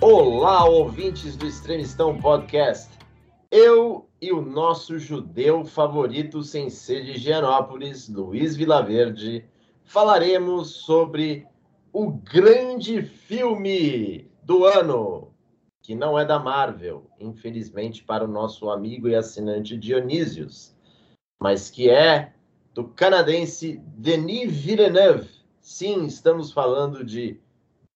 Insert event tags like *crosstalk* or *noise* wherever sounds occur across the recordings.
Olá, ouvintes do Extremistão Podcast. Eu e o nosso judeu favorito sem ser de Higienópolis, Luiz Vilaverde, falaremos sobre o grande filme do ano, que não é da Marvel, infelizmente para o nosso amigo e assinante Dionísios, mas que é do canadense Denis Villeneuve. Sim, estamos falando de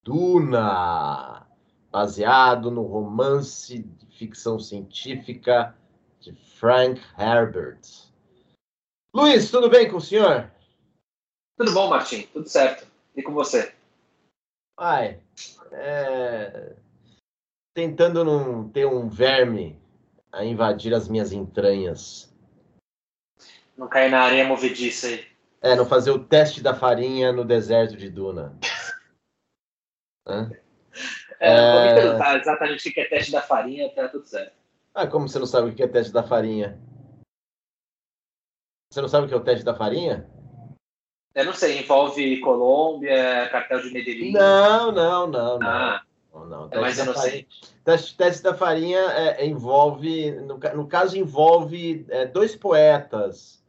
Duna, baseado no romance de ficção científica de Frank Herbert. Luiz, tudo bem com o senhor? Tudo bom, Martim? Tudo certo. E com você? Ai, é... tentando não ter um verme a invadir as minhas entranhas. Não cair na areia movediça aí. É, não fazer o teste da farinha no deserto de Duna. *laughs* Hã? É, não perguntar exatamente o que é teste da farinha, tá tudo certo. Ah, como você não sabe o que é teste da farinha? Você não sabe o que é o teste da farinha? Eu não sei, envolve Colômbia, cartel de Medellín. Não, não, não, não. Ah, não, não. é, mas eu não sei. Teste, teste da farinha é, é, envolve, no, no, caso, envolve é, dois poetas,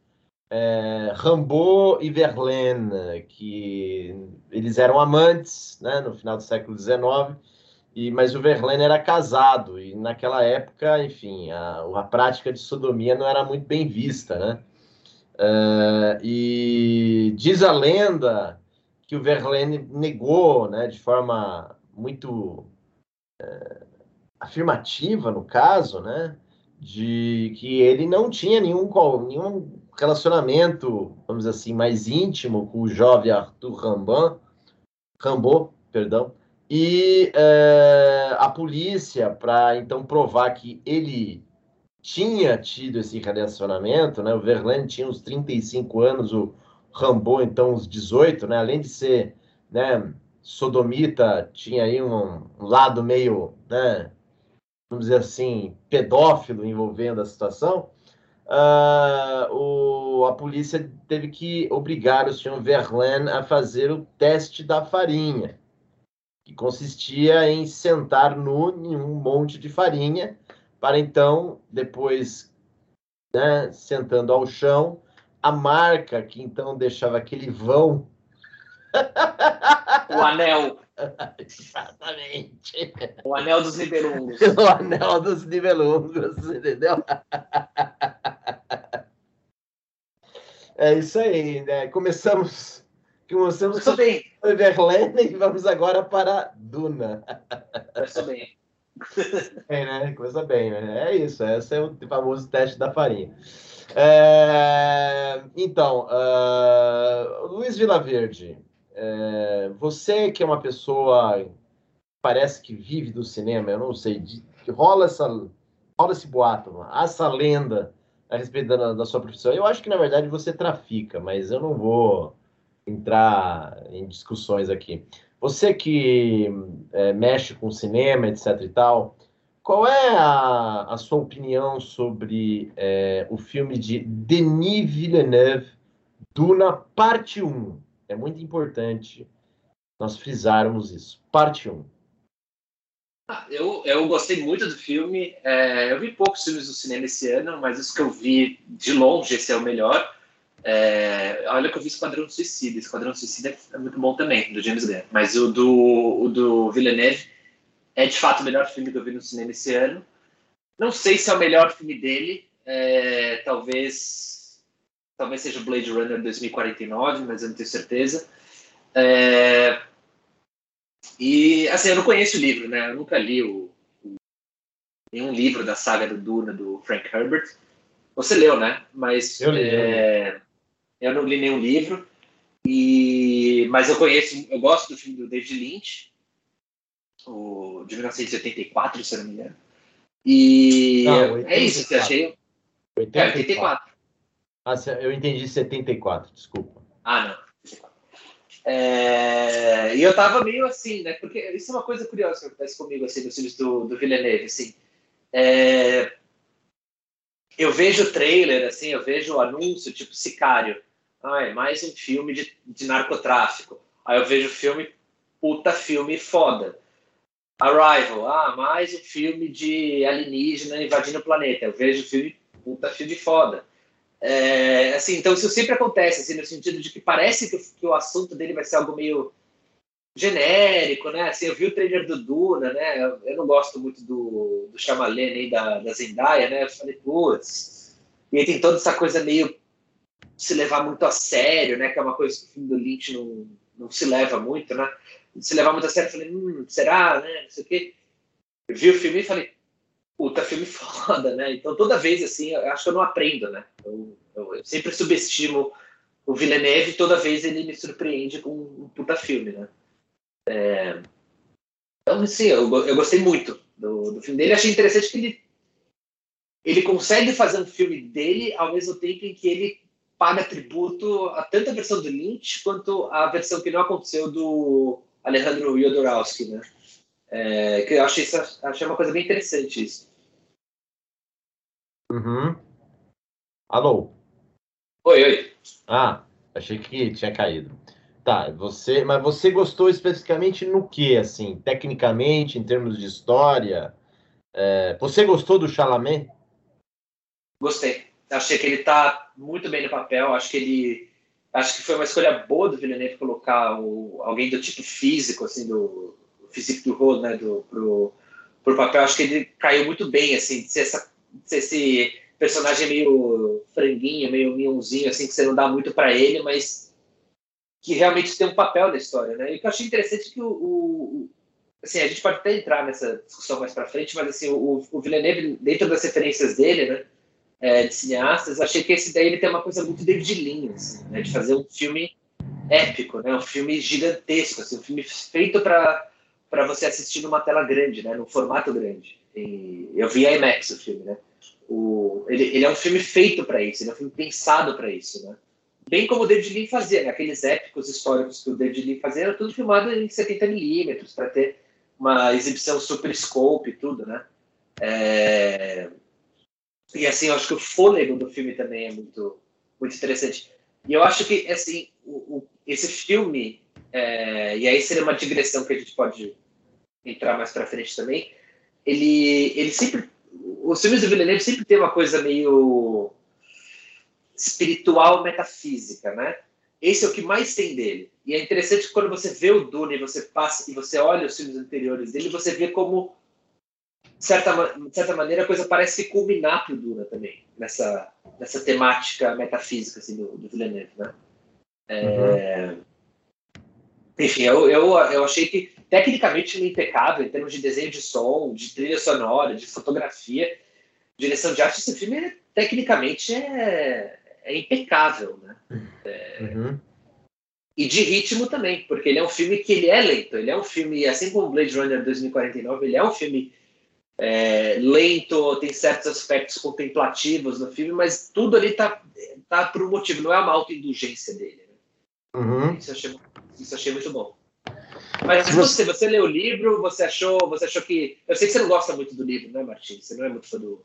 é, Rimbaud e Verlaine, que eles eram amantes, né, no final do século XIX, e, mas o Verlaine era casado, e naquela época, enfim, a, a prática de sodomia não era muito bem vista, né? Uh, e diz a lenda que o Verlaine negou, né, de forma muito uh, afirmativa, no caso, né, de que ele não tinha nenhum, nenhum relacionamento, vamos dizer assim, mais íntimo com o jovem Arthur Rimbaud, Rimbaud, perdão, e uh, a polícia, para então provar que ele tinha tido esse relacionamento, né? O Verlaine tinha uns 35 anos, o Rambo então uns 18, né? Além de ser, né, sodomita, tinha aí um, um lado meio, né, vamos dizer assim, pedófilo envolvendo a situação. Uh, o, a polícia teve que obrigar o senhor Verlaine a fazer o teste da farinha, que consistia em sentar nu em um monte de farinha para então, depois, né, sentando ao chão, a marca que então deixava aquele vão. O anel. Exatamente. O anel dos nibelungos. *laughs* O anel dos nibelungos, entendeu? *laughs* É isso aí, né? Começamos, começamos Começou bem. Verlaine e vamos agora para Duna. Começou bem. É, né? Coisa bem, né? É isso, esse é o famoso teste da farinha. É, então, uh, Luiz Vilaverde, é, você que é uma pessoa parece que vive do cinema, eu não sei, de, rola, essa, rola esse boato, essa lenda a respeito da, da sua profissão. Eu acho que, na verdade, você trafica, mas eu não vou entrar em discussões aqui. Você que é, mexe com cinema, etc e tal, qual é a, a sua opinião sobre é, o filme de Denis Villeneuve, Duna, parte 1? É muito importante nós frisarmos isso. Parte 1. Ah, eu, eu gostei muito do filme. É, eu vi poucos filmes do cinema esse ano, mas os que eu vi de longe, esse é o melhor. É, olha que eu vi Esquadrão Suicida. Esquadrão Suicida é muito bom também, do James Gunn. Mas o do, o do Villeneuve é de fato o melhor filme que eu vi no cinema esse ano. Não sei se é o melhor filme dele. É, talvez, talvez seja o Blade Runner 2049, mas eu não tenho certeza. É, e assim, eu não conheço o livro, né? Eu nunca li o, o, nenhum livro da saga do Duna do Frank Herbert. Você leu, né? Mas eu li, é, eu li. Eu não li nenhum livro, e mas eu conheço, eu gosto do filme do David Lynch, o de 1984, se eu não me engano. E não, é isso que eu achei. 84. É, 84. Ah, eu entendi 74, desculpa. Ah, não. É, e eu tava meio assim, né? Porque isso é uma coisa curiosa que acontece comigo, assim, nos filmes do, do Villeneuve, assim. É, eu vejo o trailer, assim, eu vejo o anúncio, tipo Sicário ah, é mais um filme de, de narcotráfico. Aí eu vejo filme, puta filme foda. Arrival, ah, mais um filme de alienígena invadindo o planeta. Eu vejo filme, puta filme foda. É, assim, então isso sempre acontece, assim, no sentido de que parece que o, que o, assunto dele vai ser algo meio genérico, né? Assim, eu vi o trailer do Duna, né? Eu, eu não gosto muito do, do Shyamalan nem da, da Zendaya, né? Eu falei, putz... E aí tem toda essa coisa meio se levar muito a sério, né? Que é uma coisa que o filme do Lynch não, não se leva muito, né? Se levar muito a sério, eu falei, hum, será, né? Não sei o quê. Eu vi o filme e falei, puta filme *laughs* foda, né? Então toda vez assim, eu acho que eu não aprendo, né? Eu, eu, eu sempre subestimo o Villeneuve e toda vez ele me surpreende com um puta filme, né? É... Então, assim, eu, eu gostei muito do, do filme dele. Achei interessante que ele, ele consegue fazer um filme dele ao mesmo tempo em que ele paga tributo a tanto a versão do Lynch quanto a versão que não aconteceu do Alejandro Jodorowsky, né? É, que eu achei, isso, achei uma coisa bem interessante isso. Uhum. Alô? Oi, oi. Ah, achei que tinha caído. Tá, você, mas você gostou especificamente no que, assim, tecnicamente, em termos de história? É, você gostou do Chalamet? Gostei. Achei que ele tá muito bem no papel. Acho que ele, acho que foi uma escolha boa do Villeneuve colocar o, alguém do tipo físico, assim, do, físico do rolo, né, do, pro, pro papel, acho que ele caiu muito bem, assim, de ser, essa, de ser esse personagem meio franguinho, meio minhãozinho, assim, que você não dá muito para ele, mas que realmente tem um papel na história, né? E que eu achei interessante é que o, o, assim, a gente pode até entrar nessa discussão mais para frente, mas assim, o, o Villeneuve, dentro das referências dele, né, é, de cineastas, achei que esse daí ele tem uma coisa muito David Lean, assim, né, de fazer um filme épico, né, um filme gigantesco, assim, um filme feito para você assistir numa tela grande, né, num formato grande. E eu vi IMAX o filme, né? O, ele, ele é um filme feito para isso, ele é um filme pensado para isso, né? Bem como o David Lean fazia, né? aqueles épicos históricos que o David Lean fazia, era tudo filmado em 70 milímetros para ter uma exibição super scope e tudo, né? É... E assim, eu acho que o fôlego do filme também é muito, muito interessante. E eu acho que assim, o, o, esse filme, é... e aí seria uma digressão que a gente pode entrar mais para frente também, ele, ele sempre. Os filmes do Villeneuve sempre tem uma coisa meio espiritual, metafísica, né? Esse é o que mais tem dele. E é interessante que quando você vê o Dune você passa e você olha os filmes anteriores dele, você vê como, de certa, de certa maneira, a coisa parece culminar para o Duna também, nessa, nessa temática metafísica assim, do, do Villeneuve, né? É... Uhum. Enfim, eu, eu, eu achei que tecnicamente ele é impecável em termos de desenho de som, de trilha sonora, de fotografia, direção de arte. Esse filme, é, tecnicamente, é, é impecável, né? É, uhum. E de ritmo também, porque ele é um filme que ele é lento. Ele é um filme, assim como Blade Runner 2049, ele é um filme é, lento, tem certos aspectos contemplativos no filme, mas tudo ali tá, tá por um motivo, não é uma autoindulgência dele. Né? Uhum. Isso, eu achei, isso eu achei muito bom. Mas você, você leu o livro, você achou, você achou que. Eu sei que você não gosta muito do livro, né, Martins? Você não é muito fã do,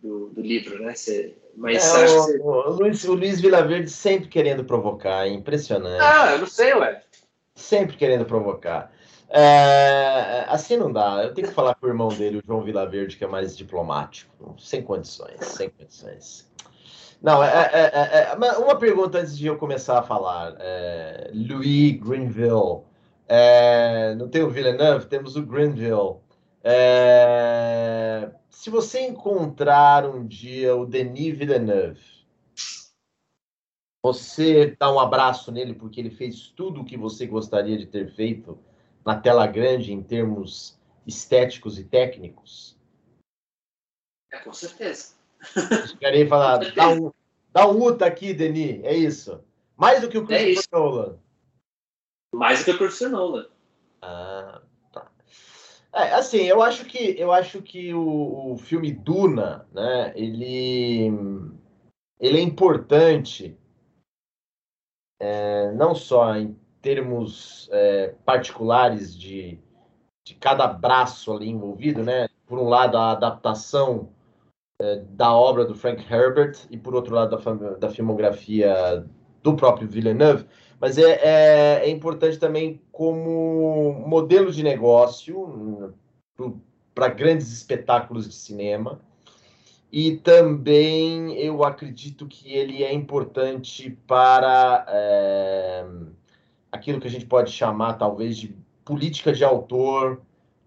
do, do livro, né? Você, mas é, o, você... o, Luiz, o Luiz Vilaverde sempre querendo provocar, é impressionante. Ah, eu não sei, ué. Sempre querendo provocar. É, assim não dá. Eu tenho que falar com o irmão dele, o João Vilaverde, que é mais diplomático. Sem condições, sem condições. Não, é, é, é, é uma pergunta antes de eu começar a falar. É, Louis Greenville é, não tem o Villeneuve, temos o Greenville. É, se você encontrar um dia o Denis Villeneuve, você dá um abraço nele porque ele fez tudo o que você gostaria de ter feito na tela grande em termos estéticos e técnicos? É, com certeza. Queria falar, dá um, dá um UTA aqui, Denis, é isso. Mais do que o Christopher é Nolan. Mais do que o Christopher Nolan. Ah, tá. É, assim, eu acho que eu acho que o, o filme Duna, né, ele ele é importante é, não só em termos é, particulares de, de cada braço ali envolvido, né? Por um lado, a adaptação é, da obra do Frank Herbert e por outro lado, da, da filmografia do próprio Villeneuve, mas é, é, é importante também como modelo de negócio para grandes espetáculos de cinema. E também eu acredito que ele é importante para é, aquilo que a gente pode chamar, talvez, de política de autor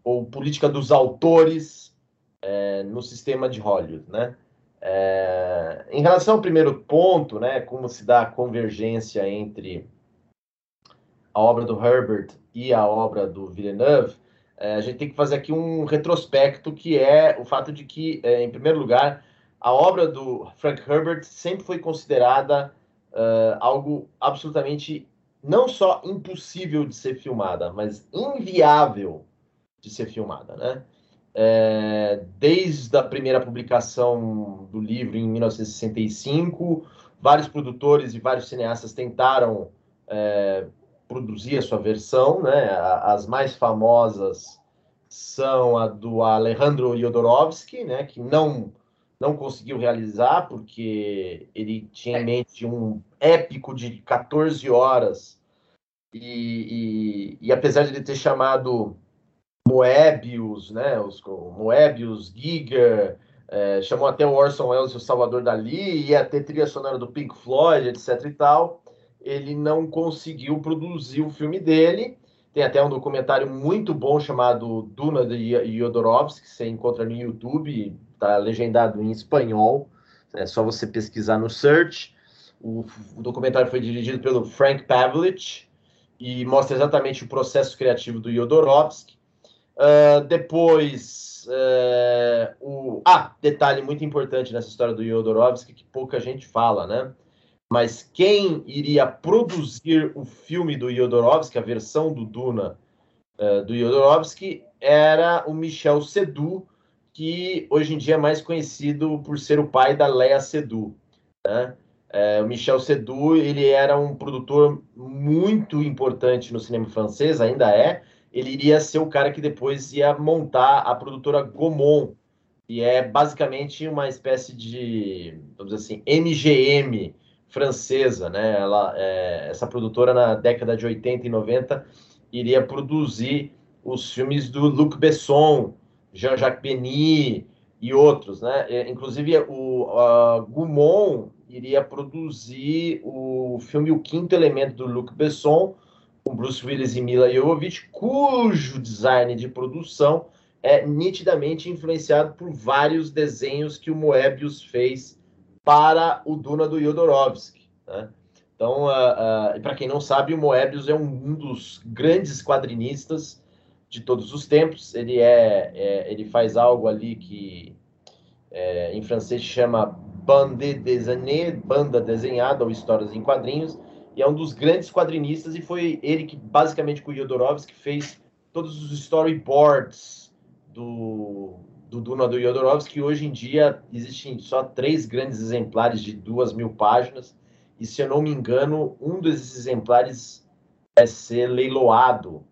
ou política dos autores é, no sistema de Hollywood, né? É, em relação ao primeiro ponto, né, como se dá a convergência entre a obra do Herbert e a obra do Villeneuve, é, a gente tem que fazer aqui um retrospecto, que é o fato de que, em primeiro lugar, a obra do Frank Herbert sempre foi considerada uh, algo absolutamente não só impossível de ser filmada, mas inviável de ser filmada, né? É, desde a primeira publicação do livro em 1965, vários produtores e vários cineastas tentaram é, produzir a sua versão, né? As mais famosas são a do Alejandro Jodorowsky, né? Que não não conseguiu realizar porque ele tinha em mente um épico de 14 horas e, e, e apesar de ele ter chamado Moebius, né? Os Moebius, Giger, é, chamou até o Orson Welles, o Salvador Dali, ia ter trilha sonora do Pink Floyd, etc e tal ele não conseguiu produzir o filme dele. Tem até um documentário muito bom chamado Duna de Jodorowsky, que você encontra no YouTube, está legendado em espanhol. É só você pesquisar no search. O, o documentário foi dirigido pelo Frank Pavlich e mostra exatamente o processo criativo do Jodorowsky. Uh, depois, uh, o... ah, detalhe muito importante nessa história do Jodorowsky que pouca gente fala, né? mas quem iria produzir o filme do Jodorowsky, a versão do Duna uh, do Jodorowsky, era o Michel Sedu, que hoje em dia é mais conhecido por ser o pai da Léa Sedu. Né? É, o Michel Sedu ele era um produtor muito importante no cinema francês, ainda é. Ele iria ser o cara que depois ia montar a produtora Gaumont, que é basicamente uma espécie de, vamos dizer assim, MGM francesa, né? Ela, é, essa produtora na década de 80 e 90 iria produzir os filmes do Luc Besson, Jean-Jacques Benny e outros, né? Inclusive o Gaumont iria produzir o filme O Quinto Elemento do Luc Besson, com Bruce Willis e Mila Jovovich, cujo design de produção é nitidamente influenciado por vários desenhos que o Moebius fez para o Duna do Jodorowsky. Né? Então, uh, uh, para quem não sabe, o Moebius é um, um, dos grandes quadrinistas de todos os tempos. Ele é, é ele faz algo ali que é, em francês chama bande dessinée, banda desenhada ou histórias em quadrinhos. E é um dos grandes quadrinistas e foi ele que basicamente com o Jodorowsky fez todos os storyboards do do Duna do Jodorowsky, hoje em dia existem só três grandes exemplares de duas mil páginas, e se eu não me engano, um desses exemplares vai ser leiloado.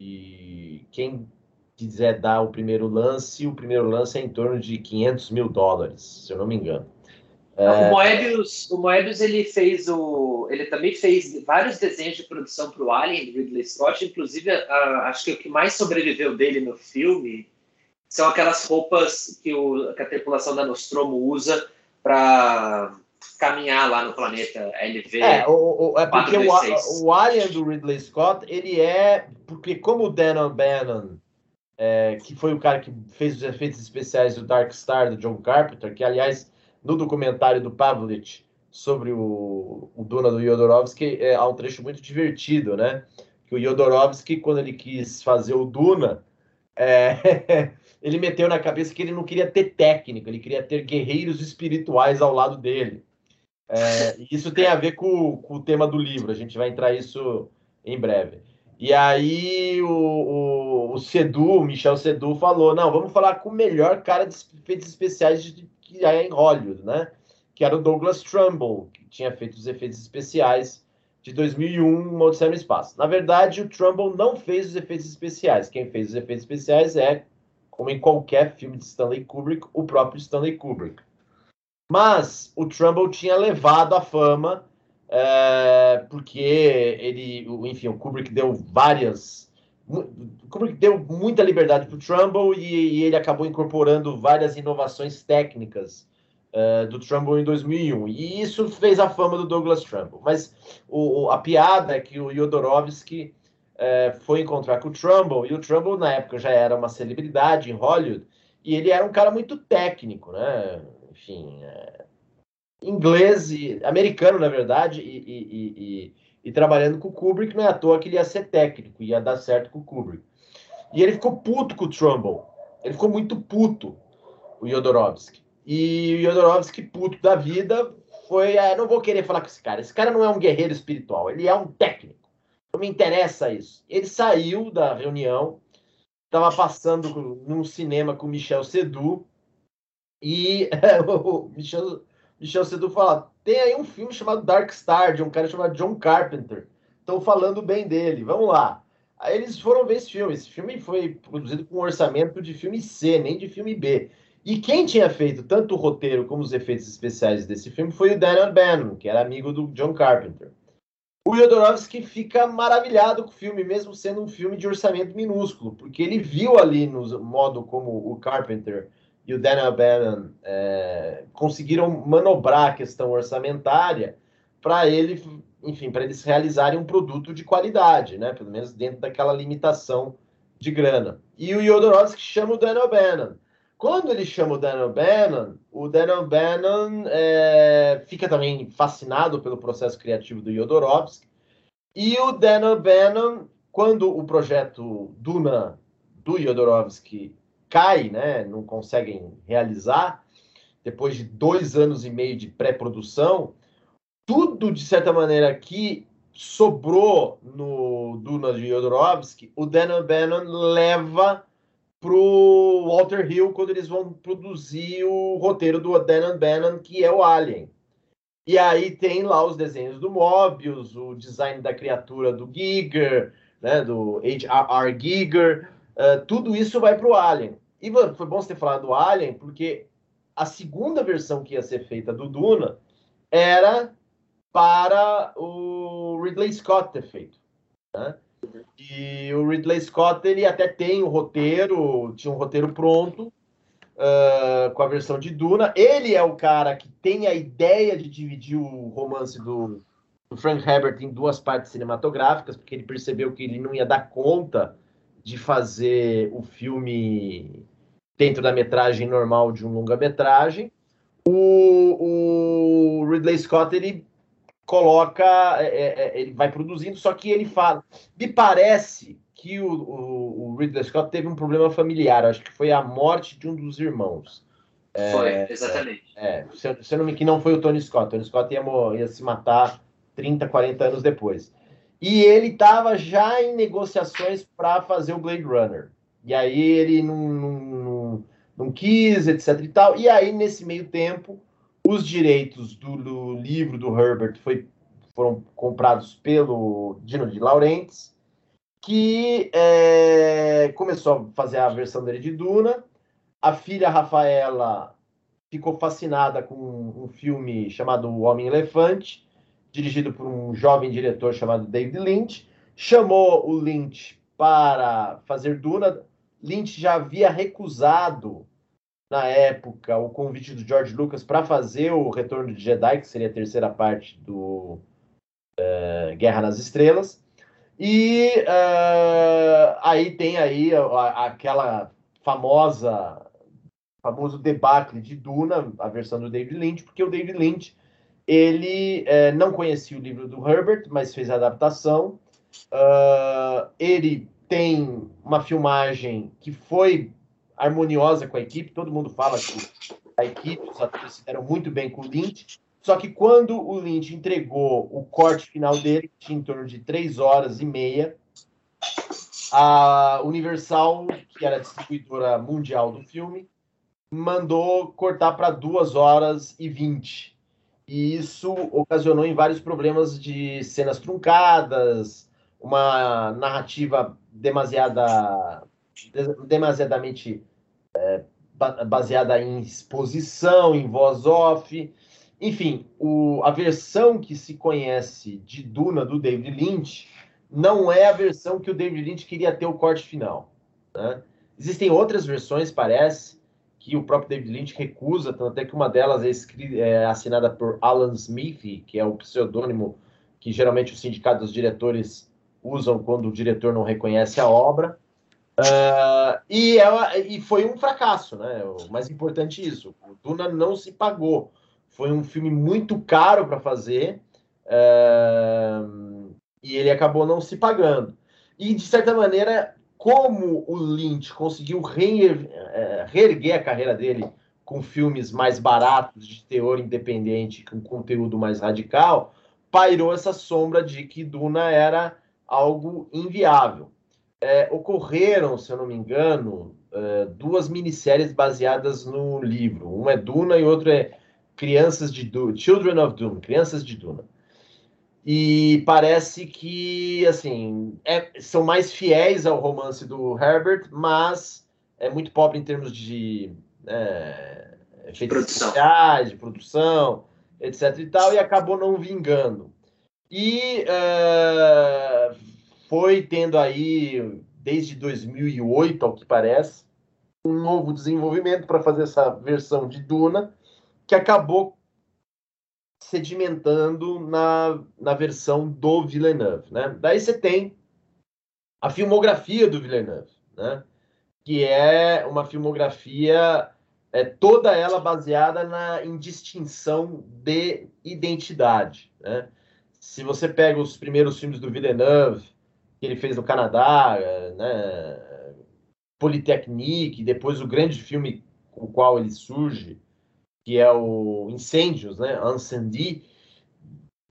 E quem quiser dar o primeiro lance, o primeiro lance é em torno de 500 mil dólares, se eu não me engano. É... O Moebius, o Moebius ele fez o, ele também fez vários desenhos de produção para o Alien do Ridley Scott, inclusive a, acho que o que mais sobreviveu dele no filme são aquelas roupas que, o, que a tripulação da Nostromo usa para caminhar lá no planeta LV. É, o, o, é porque o, o Alien do Ridley Scott, ele é. Porque, como o Dan O'Bannon, é, que foi o cara que fez os efeitos especiais do Dark Star do John Carpenter, que, aliás, no documentário do Pavlich sobre o, o Duna do Jodorowsky, é, há um trecho muito divertido, né? Que o Jodorowsky, quando ele quis fazer o Duna, é, *laughs* ele meteu na cabeça que ele não queria ter técnico, ele queria ter guerreiros espirituais ao lado dele. É, isso tem a ver com, com, o tema do livro, a gente vai entrar isso em breve. E aí o, o, o Sedu, o Michel Sedu, falou: não, vamos falar com o melhor cara de efeitos especiais de, que é em Hollywood, né? Que era o Douglas Trumbull, que tinha feito os efeitos especiais de 2001, Uma Odisseia no Espaço. Na verdade, o Trumbull não fez os efeitos especiais. Quem fez os efeitos especiais é como em qualquer filme de Stanley Kubrick, o próprio Stanley Kubrick. Mas o Trumbull tinha levado a fama é, porque ele, enfim, o Kubrick deu várias. Kubrick deu muita liberdade para o Trumbull e, e, ele acabou incorporando várias inovações técnicas uh, do Trumbull em 2001. E isso fez a fama do Douglas Trumbull. Mas o, a piada é que o Jodorowsky uh, foi encontrar com o Trumbull, e o Trumbull, na época, já era uma celebridade em Hollywood, e ele era um cara muito técnico, né? Enfim, é, inglês e americano, na verdade, e, e, e, e, trabalhando com o Kubrick, não é à toa que ele ia ser técnico, ia dar certo com o Kubrick. E ele ficou puto com o Trumbull. Ele ficou muito puto, o Jodorowsky. E o Jodorowsky, puto da vida, foi. Ah, não vou querer falar com esse cara. Esse cara não é um guerreiro espiritual, ele é um técnico. Não me interessa isso. Ele saiu da reunião, estava passando num cinema com o Michel Sedu, e *laughs* o Michel Michel Sedu fala: tem aí um filme chamado Dark Star, de um cara chamado John Carpenter. Estão falando bem dele, vamos lá. Aí eles foram ver esse filme. Esse filme foi produzido com um orçamento de filme C, nem de filme B. E quem tinha feito tanto o roteiro como os efeitos especiais desse filme foi o Daniel Bannon, que era amigo do John Carpenter. O Jodorowsky fica maravilhado com o filme, mesmo sendo um filme de orçamento minúsculo, porque ele viu ali no modo como o Carpenter e o Daniel Bannon é, conseguiram manobrar a questão orçamentária para ele, enfim, para eles realizarem um produto de qualidade, né? Pelo menos dentro daquela limitação de grana. E o Jodorowsky chama o Daniel Bannon. Quando ele chama o Daniel Bannon, o Daniel Bannon é, fica também fascinado pelo processo criativo do Jodorowsky. E o Daniel Bannon, quando o projeto Duna do Jodorowsky cai, né, não conseguem realizar, depois de dois anos e meio de pré-produção, tudo, de certa maneira, que sobrou no Duna de Jodorowsky, o Dan Bannon leva para o Walter Hill quando eles vão produzir o roteiro do Dan Bannon, que é o Alien. E aí tem lá os desenhos do Mobius, o design da criatura do Giger, né, do H.R.R. Giger, Uh, tudo isso vai para o Alien. E foi bom você ter falado do Alien, porque a segunda versão que ia ser feita do Duna era para o Ridley Scott ter feito. Né? E o Ridley Scott ele até tem o roteiro, tinha um roteiro pronto uh, com a versão de Duna. Ele é o cara que tem a ideia de dividir o romance do, do Frank Herbert em duas partes cinematográficas, porque ele percebeu que ele não ia dar conta de fazer o filme dentro da metragem normal de um longa-metragem. O, o, Ridley Scott ele coloca, é, é, é, ele vai produzindo, só que ele fala. Me parece que o, o, o, Ridley Scott teve um problema familiar, acho que foi a morte de um dos irmãos. É, foi, exatamente. É, se, se não me que não foi o Tony Scott. O Tony Scott ia, ia se matar 30, 40 anos depois. E ele estava já em negociações para fazer o Blade Runner. E aí ele não, não, não, não, quis, etc e tal. E aí, nesse meio tempo, os direitos do, do livro do Herbert foi, foram comprados pelo Dino de Laurentiis, que é, começou a fazer a versão dele de Duna. A filha Rafaela ficou fascinada com um filme chamado O Homem-Elefante, dirigido por um jovem diretor chamado David Lynch. Chamou o Lynch para fazer Duna. Lynch já havia recusado, na época, o convite do George Lucas para fazer o Retorno de Jedi, que seria a terceira parte do uh, Guerra nas Estrelas. E uh, aí tem aí a, aquela famosa famoso debacle de Duna, a versão do David Lynch, porque o David Lynch ele é, não conhecia o livro do Herbert, mas fez a adaptação. Uh, ele tem uma filmagem que foi harmoniosa com a equipe. Todo mundo fala que a equipe, os atores se deram muito bem com o Lynch. Só que quando o Lynch entregou o corte final dele, que tinha em torno de três horas e meia, a Universal, que era a distribuidora mundial do filme, mandou cortar para duas horas e vinte e isso ocasionou em vários problemas de cenas truncadas, uma narrativa demasiada, demasiadamente é, baseada em exposição, em voz off. Enfim, o, a versão que se conhece de Duna do David Lynch não é a versão que o David Lynch queria ter o corte final. Né? Existem outras versões, parece, que o próprio David Lynch recusa, tanto até que uma delas é, é assinada por Alan Smith, que é o pseudônimo que geralmente os sindicatos dos diretores usam quando o diretor não reconhece a obra. Uh, e, ela, e foi um fracasso, né? O mais importante isso. O Duna não se pagou. Foi um filme muito caro para fazer uh, e ele acabou não se pagando. E, de certa maneira, como o Lynch conseguiu é, reerguer a carreira dele com filmes mais baratos, de teor independente, com conteúdo mais radical, pairou essa sombra de que Duna era algo inviável. É, ocorreram, se eu não me engano, é, duas minisséries baseadas no livro. Uma é Duna e outra é Crianças de Children of Dune, Crianças de Duna. E parece que, assim, é, são mais fiéis ao romance do Herbert, mas é muito pobre em termos de é, efeitos produção. especiais, de produção, etc e tal, e acabou não vingando. E uh, foi tendo aí, desde 2008, ao que parece, um novo desenvolvimento para fazer essa versão de Duna, que acabou sedimentando na, na versão do Villeneuve, né? Daí você tem a filmografia do Villeneuve, né? Que é uma filmografia é toda ela baseada na indistinção de identidade, né? Se você pega os primeiros filmes do Villeneuve, que ele fez no Canadá, né? Polytechnique, depois o grande filme com o qual ele surge, que é o Incêndios, né? Incendie.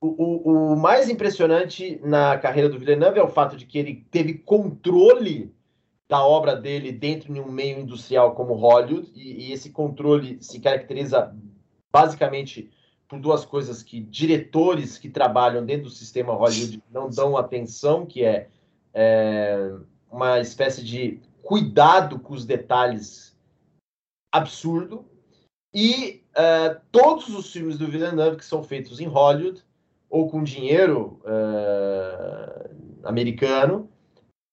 O, o, o, mais impressionante na carreira do Villeneuve é o fato de que ele teve controle da obra dele dentro de um meio industrial como Hollywood, e, e esse controle se caracteriza basicamente por duas coisas que diretores que trabalham dentro do sistema Hollywood não dão atenção, que é, é uma espécie de cuidado com os detalhes absurdo, e uh, todos os filmes do Villeneuve que são feitos em Hollywood ou com dinheiro uh, americano,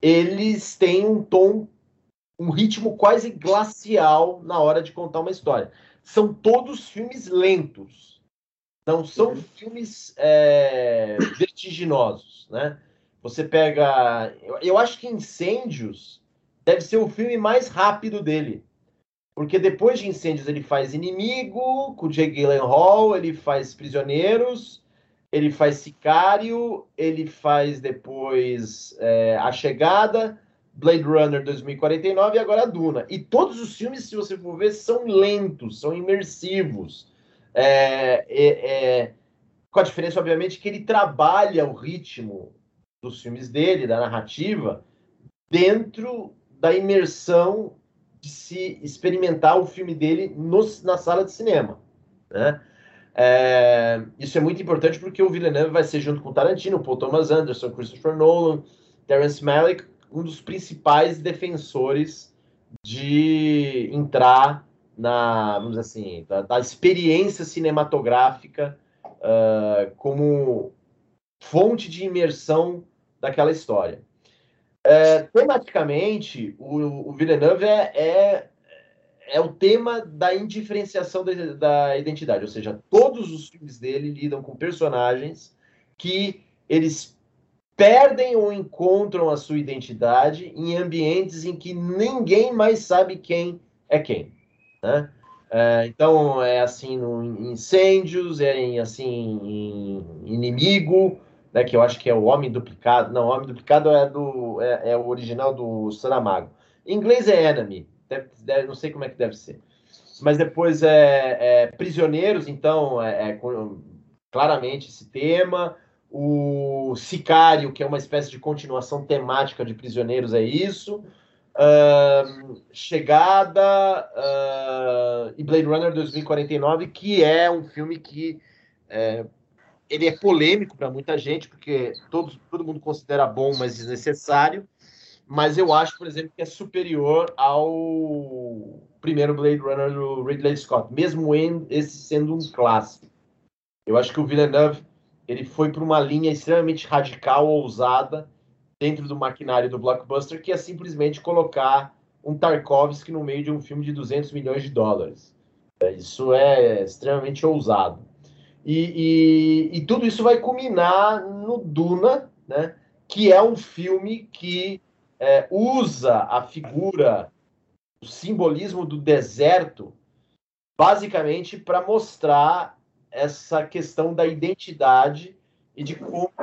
eles têm um tom, um ritmo quase glacial na hora de contar uma história. São todos filmes lentos, não são uhum. filmes é, vertiginosos, né? Você pega, eu, eu acho que Incêndios deve ser o filme mais rápido dele porque depois de Incêndios ele faz Inimigo, com o Jake Gyllenhaal, ele faz Prisioneiros, ele faz Sicário, ele faz depois é, A Chegada, Blade Runner 2049 e agora Duna. E todos os filmes, se você for ver, são lentos, são imersivos. É, é, é com a diferença, obviamente, que ele trabalha o ritmo dos filmes dele, da narrativa, dentro da imersão de se experimentar o filme dele no, na sala de cinema. Né? É, isso é muito importante porque o Villeneuve vai ser, junto com Tarantino, Paul Thomas Anderson, Christopher Nolan, Terence Malick, um dos principais defensores de entrar na, vamos dizer assim, da, da experiência cinematográfica uh, como fonte de imersão daquela história. É, tematicamente, o, o Villeneuve é, é, é, o tema da indiferenciação da, da identidade, ou seja, todos os filmes dele lidam com personagens que eles perdem ou encontram a sua identidade em ambientes em que ninguém mais sabe quem é quem. Né? É, então, é assim no Incêndios, é em, assim em Inimigo, né, que eu acho que é o Homem Duplicado. Não, o Homem Duplicado é, do, é, é o original do Saramago. Em inglês é Enemy, deve, deve, não sei como é que deve ser. Mas depois é, é Prisioneiros, então, é, é claramente esse tema. O Sicário, que é uma espécie de continuação temática de Prisioneiros, é isso. Uh, Chegada uh, e Blade Runner 2049, que é um filme que é, ele é polêmico para muita gente, porque todo, todo mundo considera bom, mas desnecessário. Mas eu acho, por exemplo, que é superior ao primeiro Blade Runner do Ridley Scott, mesmo esse sendo um clássico. Eu acho que o Villeneuve ele foi para uma linha extremamente radical, ousada, dentro do maquinário do blockbuster, que é simplesmente colocar um Tarkovsky no meio de um filme de 200 milhões de dólares. É, isso é extremamente ousado. E, e, e, tudo isso vai culminar no Duna, né, que é um filme que é, usa a figura, o simbolismo do deserto, basicamente para mostrar essa questão da identidade e de como,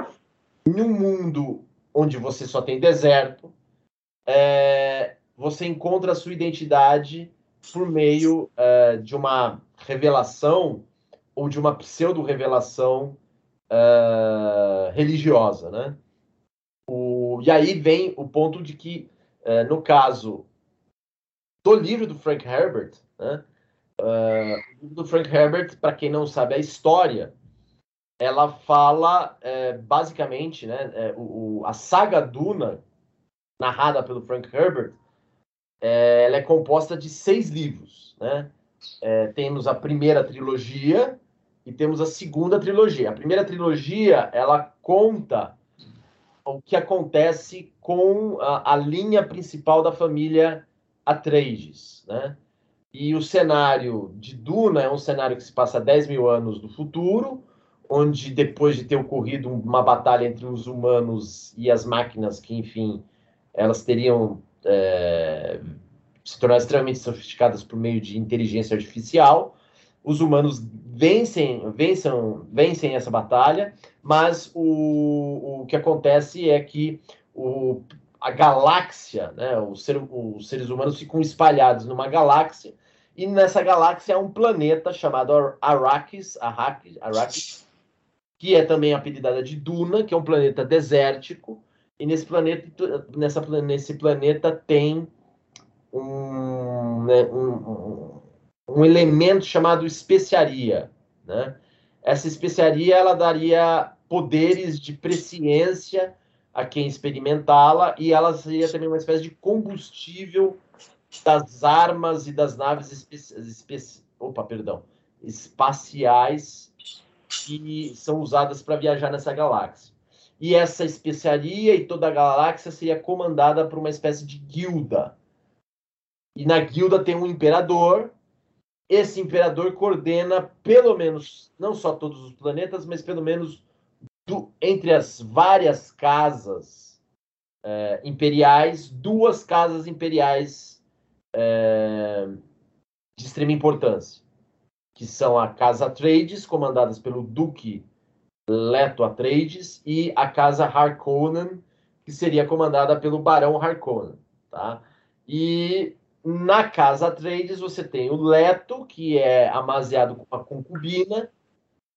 em um mundo onde você só tem deserto, é, você encontra a sua identidade por meio é, de uma revelação ou de uma pseudo-revelação é, religiosa, né? O, e aí vem o ponto de que, é, no caso do livro do Frank Herbert, né? Uh, do Frank Herbert, para quem não sabe a história, ela fala basicamente, né, é, o, a saga Duna, narrada pelo Frank Herbert, é, ela é composta de seis livros, né? É, temos a primeira trilogia e temos a segunda trilogia. A primeira trilogia ela conta o que acontece com a, a linha principal da família Atreides, né? E o cenário de Duna é um cenário que se passa 10 mil anos no futuro, onde depois de ter ocorrido uma batalha entre os humanos e as máquinas, que enfim, elas teriam é, se tornado extremamente sofisticadas por meio de inteligência artificial, os humanos vencem, vencem, vencem essa batalha, mas o, o que acontece é que o, a galáxia, né, o ser, os seres humanos ficam espalhados numa galáxia e nessa galáxia há um planeta chamado Arrakis, Arrakis, Arrakis que é também apelidada de Duna, que é um planeta desértico. E nesse planeta, nessa, nesse planeta tem um, né, um, um, elemento chamado especiaria. Né? Essa especiaria ela daria poderes de presciência a quem experimentá-la e ela seria também uma espécie de combustível das armas e das naves opa, perdão, espaciais que são usadas para viajar nessa galáxia. E essa especiaria e toda a galáxia seria comandada por uma espécie de guilda. E na guilda tem um imperador. Esse imperador coordena pelo menos, não só todos os planetas, mas pelo menos do, entre as várias casas é, imperiais, duas casas imperiais é, de extrema importância, que são a Casa Atreides, comandadas pelo Duque Leto Atreides, e a Casa Harkonnen, que seria comandada pelo Barão Harkonnen. Tá? E na Casa Atreides você tem o Leto, que é amaziado com a concubina,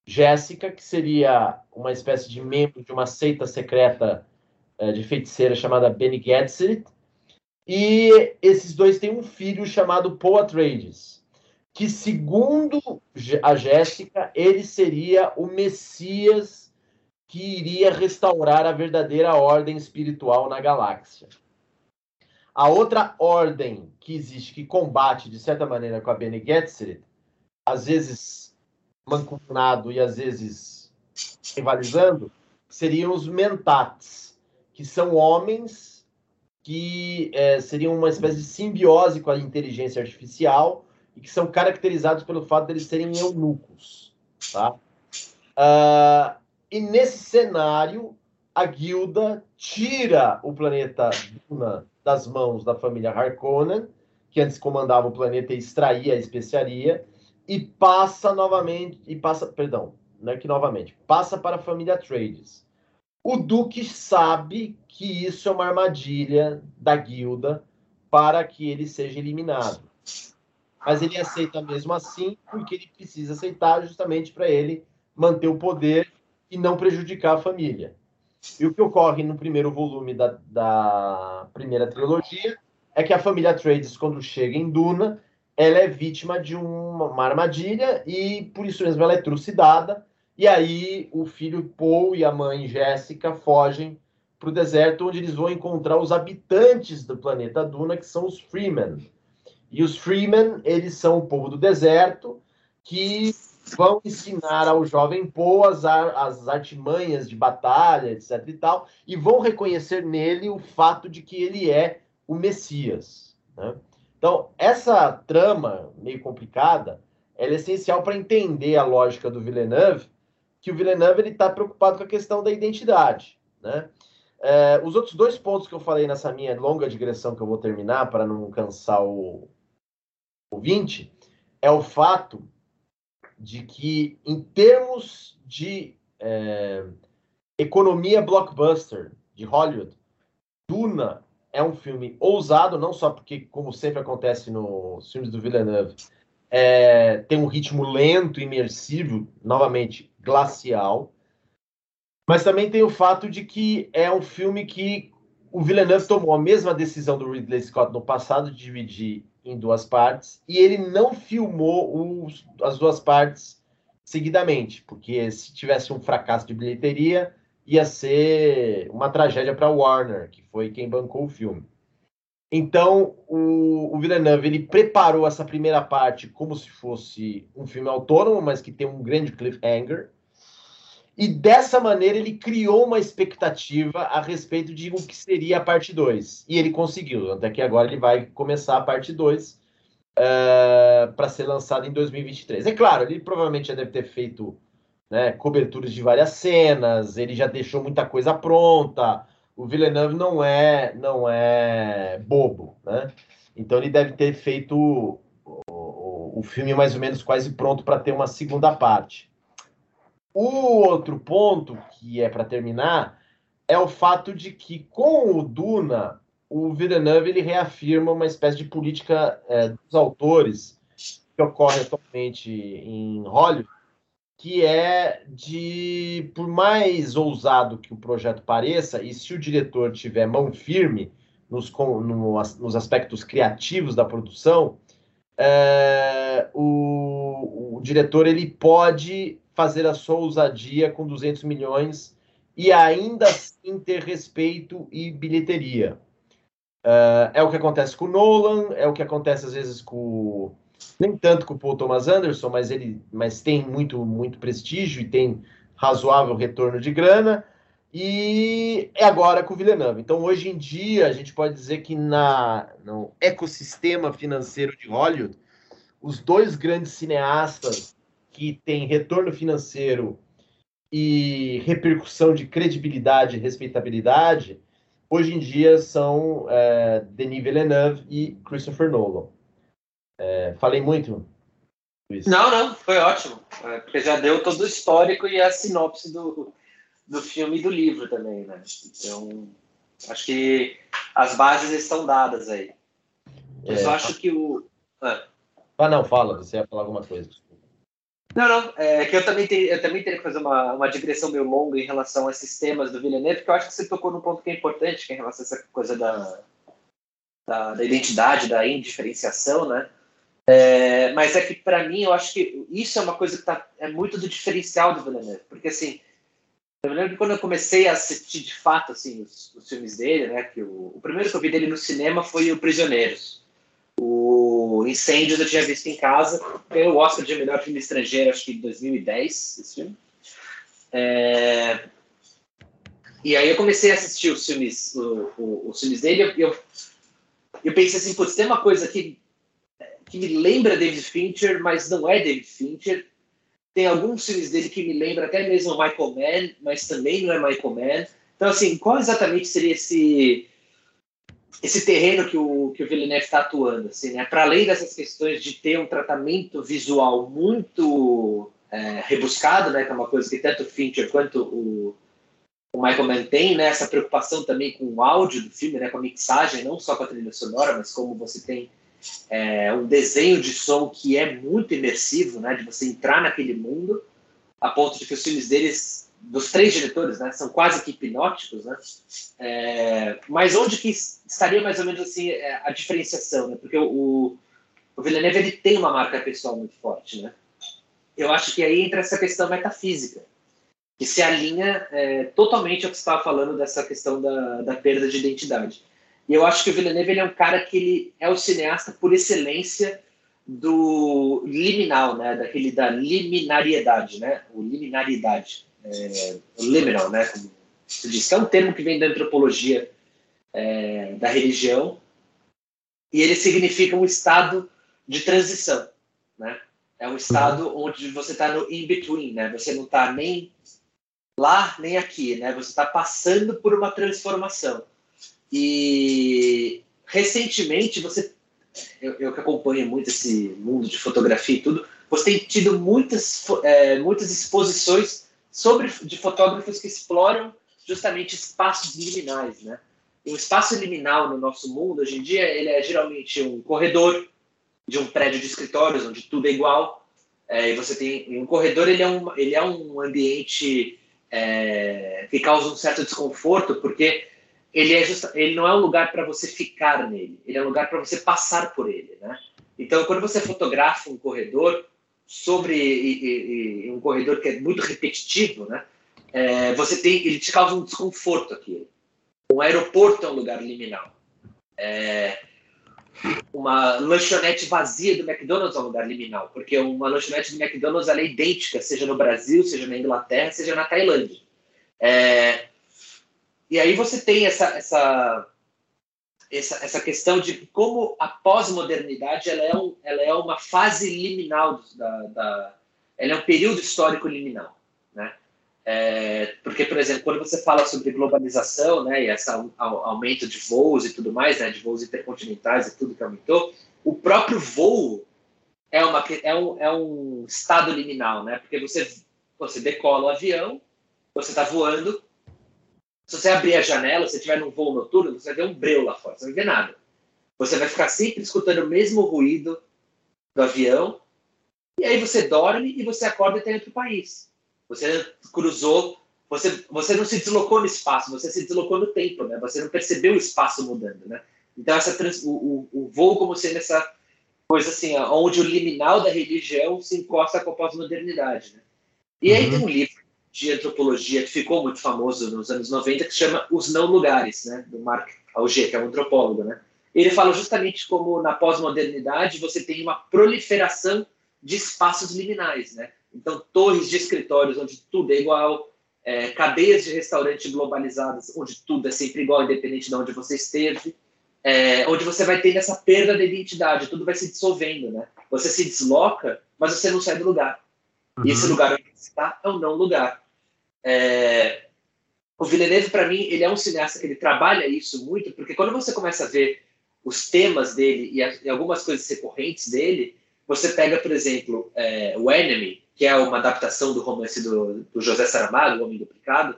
Jéssica, que seria uma espécie de membro de uma seita secreta é, de feiticeira chamada Bene Gesserit, e esses dois têm um filho chamado Paul Atreides, que segundo a Jéssica, ele seria o Messias que iria restaurar a verdadeira ordem espiritual na galáxia. A outra ordem que existe, que combate de certa maneira com a Bene Gesserit, às vezes mancomunado e às vezes rivalizando, seriam os Mentats, que são homens que é, seriam uma espécie de simbiose com a inteligência artificial e que são caracterizados pelo fato de eles serem eunucos. Tá? Uh, e nesse cenário, a guilda tira o planeta Duna das mãos da família Harkonnen, que antes comandava o planeta e extraía a especiaria, e passa novamente, e passa, perdão, não é que novamente, passa para a família Trades. O Duque sabe que isso é uma armadilha da guilda para que ele seja eliminado. Mas ele aceita mesmo assim, porque ele precisa aceitar justamente para ele manter o poder e não prejudicar a família. E o que ocorre no primeiro volume da, da primeira trilogia é que a família Trades, quando chega em Duna, ela é vítima de uma, uma armadilha e por isso mesmo ela é trucidada e aí o filho Paul e a mãe Jéssica fogem para o deserto, onde eles vão encontrar os habitantes do planeta Duna, que são os Freemen. E os Freemen, eles são o povo do deserto que vão ensinar ao jovem Poe as, as artimanhas de batalha, etc e tal, e vão reconhecer nele o fato de que ele é o Messias. Né? Então, essa trama meio complicada, é essencial para entender a lógica do Villeneuve, que o Villeneuve está preocupado com a questão da identidade. Né? É, os outros dois pontos que eu falei nessa minha longa digressão que eu vou terminar para não cansar o ouvinte é o fato de que, em termos de é, economia blockbuster de Hollywood, Duna é um filme ousado, não só porque, como sempre acontece nos filmes do Villeneuve, é, tem um ritmo lento, imersivo, novamente glacial, mas também tem o fato de que é um filme que o Villeneuve tomou a mesma decisão do Ridley Scott no passado de dividir em duas partes e ele não filmou os, as duas partes seguidamente, porque se tivesse um fracasso de bilheteria ia ser uma tragédia para Warner, que foi quem bancou o filme. Então, o, o Villeneuve ele preparou essa primeira parte como se fosse um filme autônomo, mas que tem um grande cliffhanger. E dessa maneira ele criou uma expectativa a respeito de o que seria a parte 2. E ele conseguiu, até que agora ele vai começar a parte 2 uh, eh, para ser lançada em 2023. É claro, ele provavelmente já deve ter feito né, coberturas de várias cenas, ele já deixou muita coisa pronta. O Villeneuve não é, não é bobo, né? Então ele deve ter feito o, o, o filme mais ou menos quase pronto para ter uma segunda parte. O outro ponto, que é para terminar, é o fato de que com o Duna, o Villeneuve ele reafirma uma espécie de política é, dos autores que ocorre atualmente em Hollywood, que é de, por mais ousado que o projeto pareça, e se o diretor tiver mão firme nos, no, nos aspectos criativos da produção, é, o, o diretor ele pode fazer a sua ousadia com 200 milhões e ainda assim ter respeito e bilheteria. Uh, é o que acontece com o Nolan, é o que acontece às vezes com nem tanto com o Paul Thomas Anderson, mas ele mas tem muito muito prestígio e tem razoável retorno de grana. E é agora com o Villeneuve. Então, hoje em dia, a gente pode dizer que na, no ecossistema financeiro de Hollywood, os dois grandes cineastas que tem retorno financeiro e repercussão de credibilidade e respeitabilidade, hoje em dia são é, Denis Villeneuve e Christopher Nolan. É, falei muito? Luiz. Não, não, foi ótimo. É, porque já deu todo o histórico e a sinopse do, do filme e do livro também, né? Então, acho que as bases estão dadas aí. Eu só é, acho que o. Ah. ah, não, fala, você ia falar alguma coisa. Não, não, é que eu também, tenho, eu também teria que fazer uma, uma digressão meio longa em relação a esses temas do Villeneuve, porque eu acho que você tocou num ponto que é importante, que é em relação a essa coisa da, da, da identidade, da indiferenciação, né? É, mas é que, para mim, eu acho que isso é uma coisa que tá, é muito do diferencial do Villeneuve, porque, assim, eu me lembro que quando eu comecei a assistir, de fato, assim, os, os filmes dele, né, que o, o primeiro que eu vi dele no cinema foi o Prisioneiros, o Incêndios eu tinha visto em casa. Ganhou o Oscar de melhor filme estrangeiro, acho que em 2010, esse filme. É... E aí eu comecei a assistir os filmes, o, o, os filmes dele e eu, eu pensei assim, putz, tem uma coisa que, que me lembra David Fincher, mas não é David Fincher. Tem alguns filmes dele que me lembram até mesmo Michael Mann, mas também não é Michael Mann. Então, assim, qual exatamente seria esse esse terreno que o, que o Villeneuve está atuando, assim, né? Para além dessas questões de ter um tratamento visual muito é, rebuscado, né? Que é uma coisa que tanto o Fincher quanto o, o Michael Mann tem, né? Essa preocupação também com o áudio do filme, né? Com a mixagem, não só com a trilha sonora, mas como você tem é, um desenho de som que é muito imersivo, né? De você entrar naquele mundo, a ponto de que os filmes deles dos três diretores, né? São quase que hipnóticos, né? É, mas onde que estaria mais ou menos assim é, a diferenciação, né? Porque o, o Villeneuve ele tem uma marca pessoal muito forte, né? Eu acho que aí entra essa questão metafísica, que se alinha é, totalmente ao que você estava falando dessa questão da, da perda de identidade. E eu acho que o Villeneuve ele é um cara que ele é o cineasta por excelência do liminal, né? Daquele da liminariedade, né? O liminaridade, é, liminal, né? Como se diz, que é um termo que vem da antropologia é, da religião e ele significa um estado de transição, né? É um estado uhum. onde você está no in between, né? Você não está nem lá nem aqui, né? Você está passando por uma transformação. E recentemente você eu, eu, que acompanho muito esse mundo de fotografia e tudo, você tem tido muitas, é, muitas exposições sobre de fotógrafos que exploram justamente espaços liminais, né? E um espaço liminal no nosso mundo hoje em dia ele é geralmente um corredor de um prédio de escritórios onde tudo é igual. É, e você tem um corredor ele é um ele é um ambiente é, que causa um certo desconforto porque ele, é just, ele não é um lugar para você ficar nele, ele é um lugar para você passar por ele, né? Então, quando você fotografa um corredor sobre e, e, um corredor que é muito repetitivo, né? É, você tem, ele te causa um desconforto aqui. Um aeroporto é um lugar liminal. É, uma lanchonete vazia do McDonald's é um lugar liminal, porque uma lanchonete do McDonald's é idêntica, seja no Brasil, seja na Inglaterra, seja na Tailândia. É, e aí você tem essa, essa, essa, essa questão de como a pós-modernidade ela é, um, ela é uma fase liminal da, da, ela é um período histórico liminal, né? É, porque, por exemplo, quando você fala sobre globalização, né, e esse aumento de voos e tudo mais, né, de voos intercontinentais e tudo que aumentou, o próprio voo é, uma, é, um, é um estado liminal, né? Porque você, você decola o avião, você está voando, se você abrir a janela, se estiver num voo noturno, você vai ver um breu lá fora, você não ver nada. Você vai ficar sempre escutando o mesmo ruído do avião, e aí você dorme e você acorda e está em outro país. Você cruzou, você, você não se deslocou no espaço, você se deslocou no tempo, né? Você não percebeu o espaço mudando, né? Então, essa trans, o, o, o voo como sendo essa coisa assim, onde o liminal da religião se encosta com a pós-modernidade, né? E aí uhum. tem um livro de antropologia que ficou muito famoso nos anos 90, que chama Os Não Lugares, né, do Marc Auger, que é um antropólogo. Né? Ele fala justamente como na pós-modernidade você tem uma proliferação de espaços liminais. Né? Então, torres de escritórios onde tudo é igual, é, cadeias de restaurante globalizadas onde tudo é sempre igual, independente de onde você esteve, é, onde você vai ter essa perda da identidade, tudo vai se dissolvendo. Né? Você se desloca, mas você não sai do lugar. Uhum. E esse lugar onde você está é um não lugar. É... O Villeneuve, para mim, ele é um cineasta que ele trabalha isso muito, porque quando você começa a ver os temas dele e, a, e algumas coisas recorrentes dele, você pega, por exemplo, é, o Enemy, que é uma adaptação do romance do, do José Saramago, O Homem Duplicado,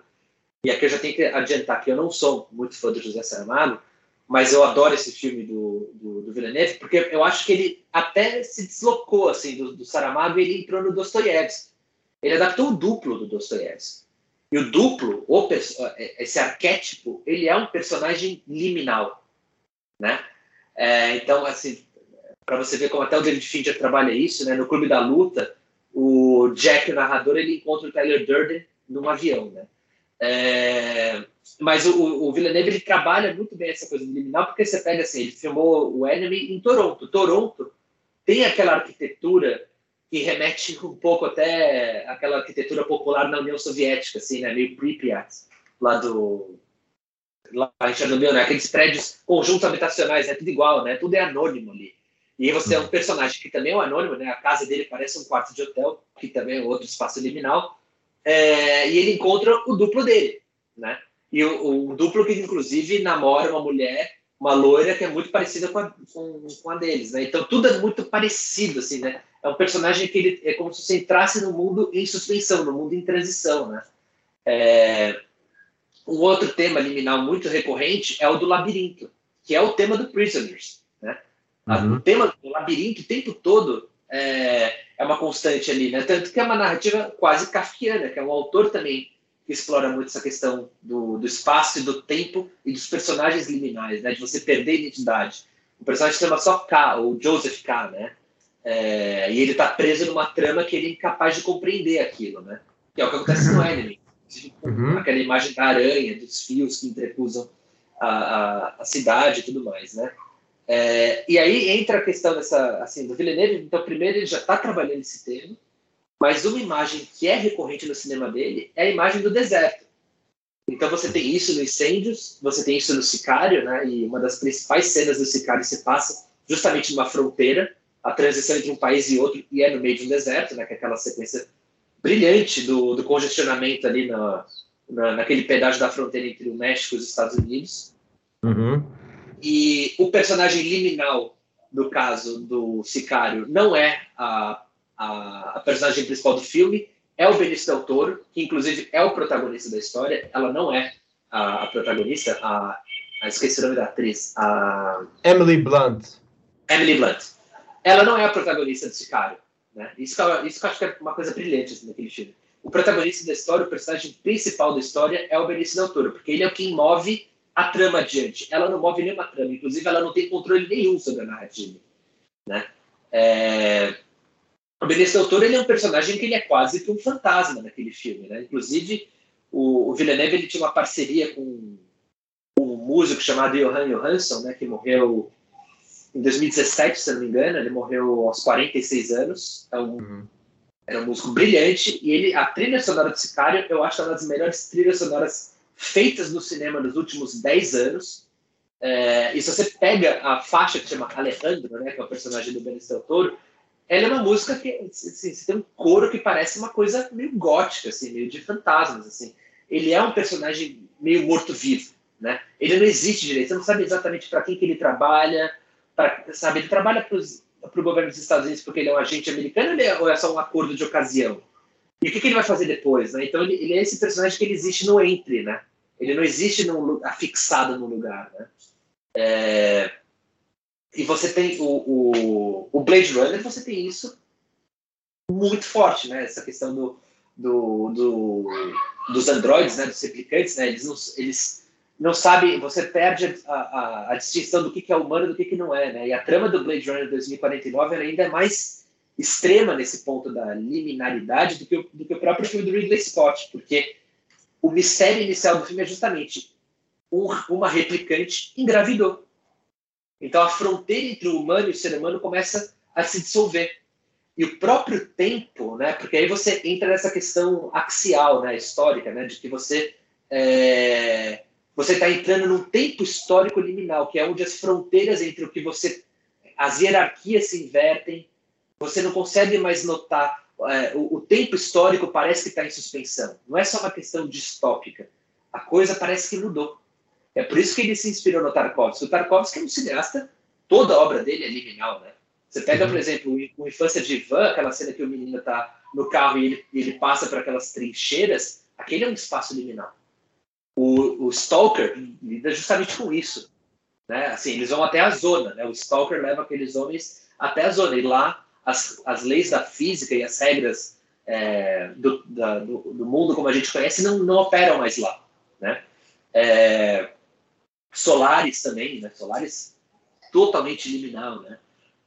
e aqui eu já tenho que adiantar que eu não sou muito fã do José Saramago, mas eu adoro esse filme do, do, do Villeneuve, porque eu acho que ele até se deslocou assim do, do Saramago e ele entrou no Dostoiévski. Ele adaptou o duplo do Dostoiévski. E o duplo, o, é, esse arquétipo, ele é um personagem liminal, né? É, então, assim, para você ver como até o David Fincher trabalha isso, né? No Clube da Luta, o Jack, o narrador, ele encontra o Tyler Durden num avião, né? É, mas o, o Villeneuve ele trabalha muito bem essa coisa do liminal, porque você pega assim, ele filmou o Enemy em Toronto. Toronto tem aquela arquitetura que remete um pouco até aquela arquitetura popular na União Soviética, assim, né? Meio Pripyat, lá do lá em Chernobyl, né? Aqueles prédios, conjuntos habitacionais, é tudo igual, né? Tudo é anônimo ali. E você é um personagem que também é um anônimo, né? A casa dele parece um quarto de hotel, que também é outro espaço liminal. É, e ele encontra o duplo dele, né? E o, o, duplo que, inclusive, namora uma mulher, uma loira, que é muito parecida com a, com, com a deles, né? Então, tudo é muito parecido, assim, né? É um personagem que ele é como se você entrasse no mundo em suspensão, no mundo em transição, né? É... Um outro tema liminal muito recorrente é o do labirinto, que é o tema do Prisoners, né? Uhum. O tema do labirinto o tempo todo é, é uma constante ali, né? Tanto que é uma narrativa quase kafkiana, que é um autor também que explora muito essa questão do, do espaço e do tempo e dos personagens liminais, né? De você perder a identidade. O personagem se chama só K, ou Joseph K, né? É, e ele está preso numa trama que ele é incapaz de compreender aquilo, né? Que é o que acontece no Enemy. Uhum. Aquela imagem da aranha, dos fios que entrecruzam a, a, a cidade e tudo mais, né? É, e aí entra a questão dessa, assim, do Villeneuve. Então, primeiro, ele já está trabalhando esse termo, mas uma imagem que é recorrente no cinema dele é a imagem do deserto. Então, você tem isso no Incêndios, você tem isso no Sicário, né? E uma das principais cenas do Sicário se passa justamente numa fronteira, a transição entre um país e outro, e é no meio de um deserto, né? Que é aquela sequência brilhante do, do congestionamento ali na, na, naquele pedaço da fronteira entre o México e os Estados Unidos. Uhum. E o personagem liminal, no caso do Sicário, não é a, a, a personagem principal do filme, é o Benício Del Toro, que inclusive é o protagonista da história. Ela não é a, a protagonista, a, a, esqueci o nome da atriz, a Emily Blunt. Emily Blunt. Ela não é a protagonista do Sicário. Né? Isso, isso que eu acho que é uma coisa brilhante assim, naquele filme. O protagonista da história, o personagem principal da história é o Benício Del Toro, porque ele é o que move a trama adiante. Ela não move nenhuma trama, inclusive ela não tem controle nenhum sobre a narrativa. Né? É... O Benício Del Toro ele é um personagem que ele é quase que um fantasma naquele filme. Né? Inclusive, o, o Villeneuve ele tinha uma parceria com um músico chamado Johan Johansson, né, que morreu em 2017, se não me engano. Ele morreu aos 46 anos. Um, uhum. Era um músico brilhante. E ele, a trilha sonora do Sicário, eu acho uma das melhores trilhas sonoras feitas no cinema nos últimos 10 anos. É, e se você pega a faixa que chama Alejandro, né, que é o personagem do Benício Del Toro, ela é uma música que assim, você tem um coro que parece uma coisa meio gótica, assim, meio de fantasmas. Assim. Ele é um personagem meio morto-vivo. Né? Ele não existe direito, você não sabe exatamente para quem que ele trabalha, pra, sabe? Ele trabalha para o governo dos Estados Unidos porque ele é um agente americano é, ou é só um acordo de ocasião? E o que, que ele vai fazer depois? Né? Então ele, ele, é esse personagem que ele existe no entre, né? Ele não existe num, afixado no lugar, né? É, e você tem o, o, o, Blade Runner, você tem isso muito forte, né? Essa questão do, do, do dos androides, né? Dos replicantes, né? Eles não, eles não sabem, você perde a, a, a distinção do que, que é humano e do que, que não é, né? E a trama do Blade Runner 2049 ainda é mais extrema nesse ponto da liminaridade do que, o, do que o próprio filme do Ridley Scott, porque o mistério inicial do filme é justamente um, uma replicante engravidou. Então a fronteira entre o humano e o ser humano começa a se dissolver. E o próprio tempo, né? Porque aí você entra nessa questão axial, né? Histórica, né? De que você é, você está entrando num tempo histórico liminal, que é onde as fronteiras entre o que você as hierarquias se invertem. Você não consegue mais notar é, o, o, tempo histórico parece que está em suspensão. Não é só uma questão distópica. A coisa parece que mudou. É por isso que ele se inspirou no Tarkovsky. O Tarkovsky é um cineasta, toda a obra dele é liminal, né? Você pega, por uhum. exemplo, o Infância de Ivan, aquela cena que o menino está no carro e ele, ele passa por aquelas trincheiras, aquele é um espaço liminal. O, o Stalker lida justamente com isso. Né? Assim, eles vão até a zona, né? O Stalker leva aqueles homens até a zona, e lá as, as leis da física e as regras é, do, da, do, do, mundo como a gente conhece não, não operam mais lá. Né? É, Solares também, né? Solares totalmente liminal, né?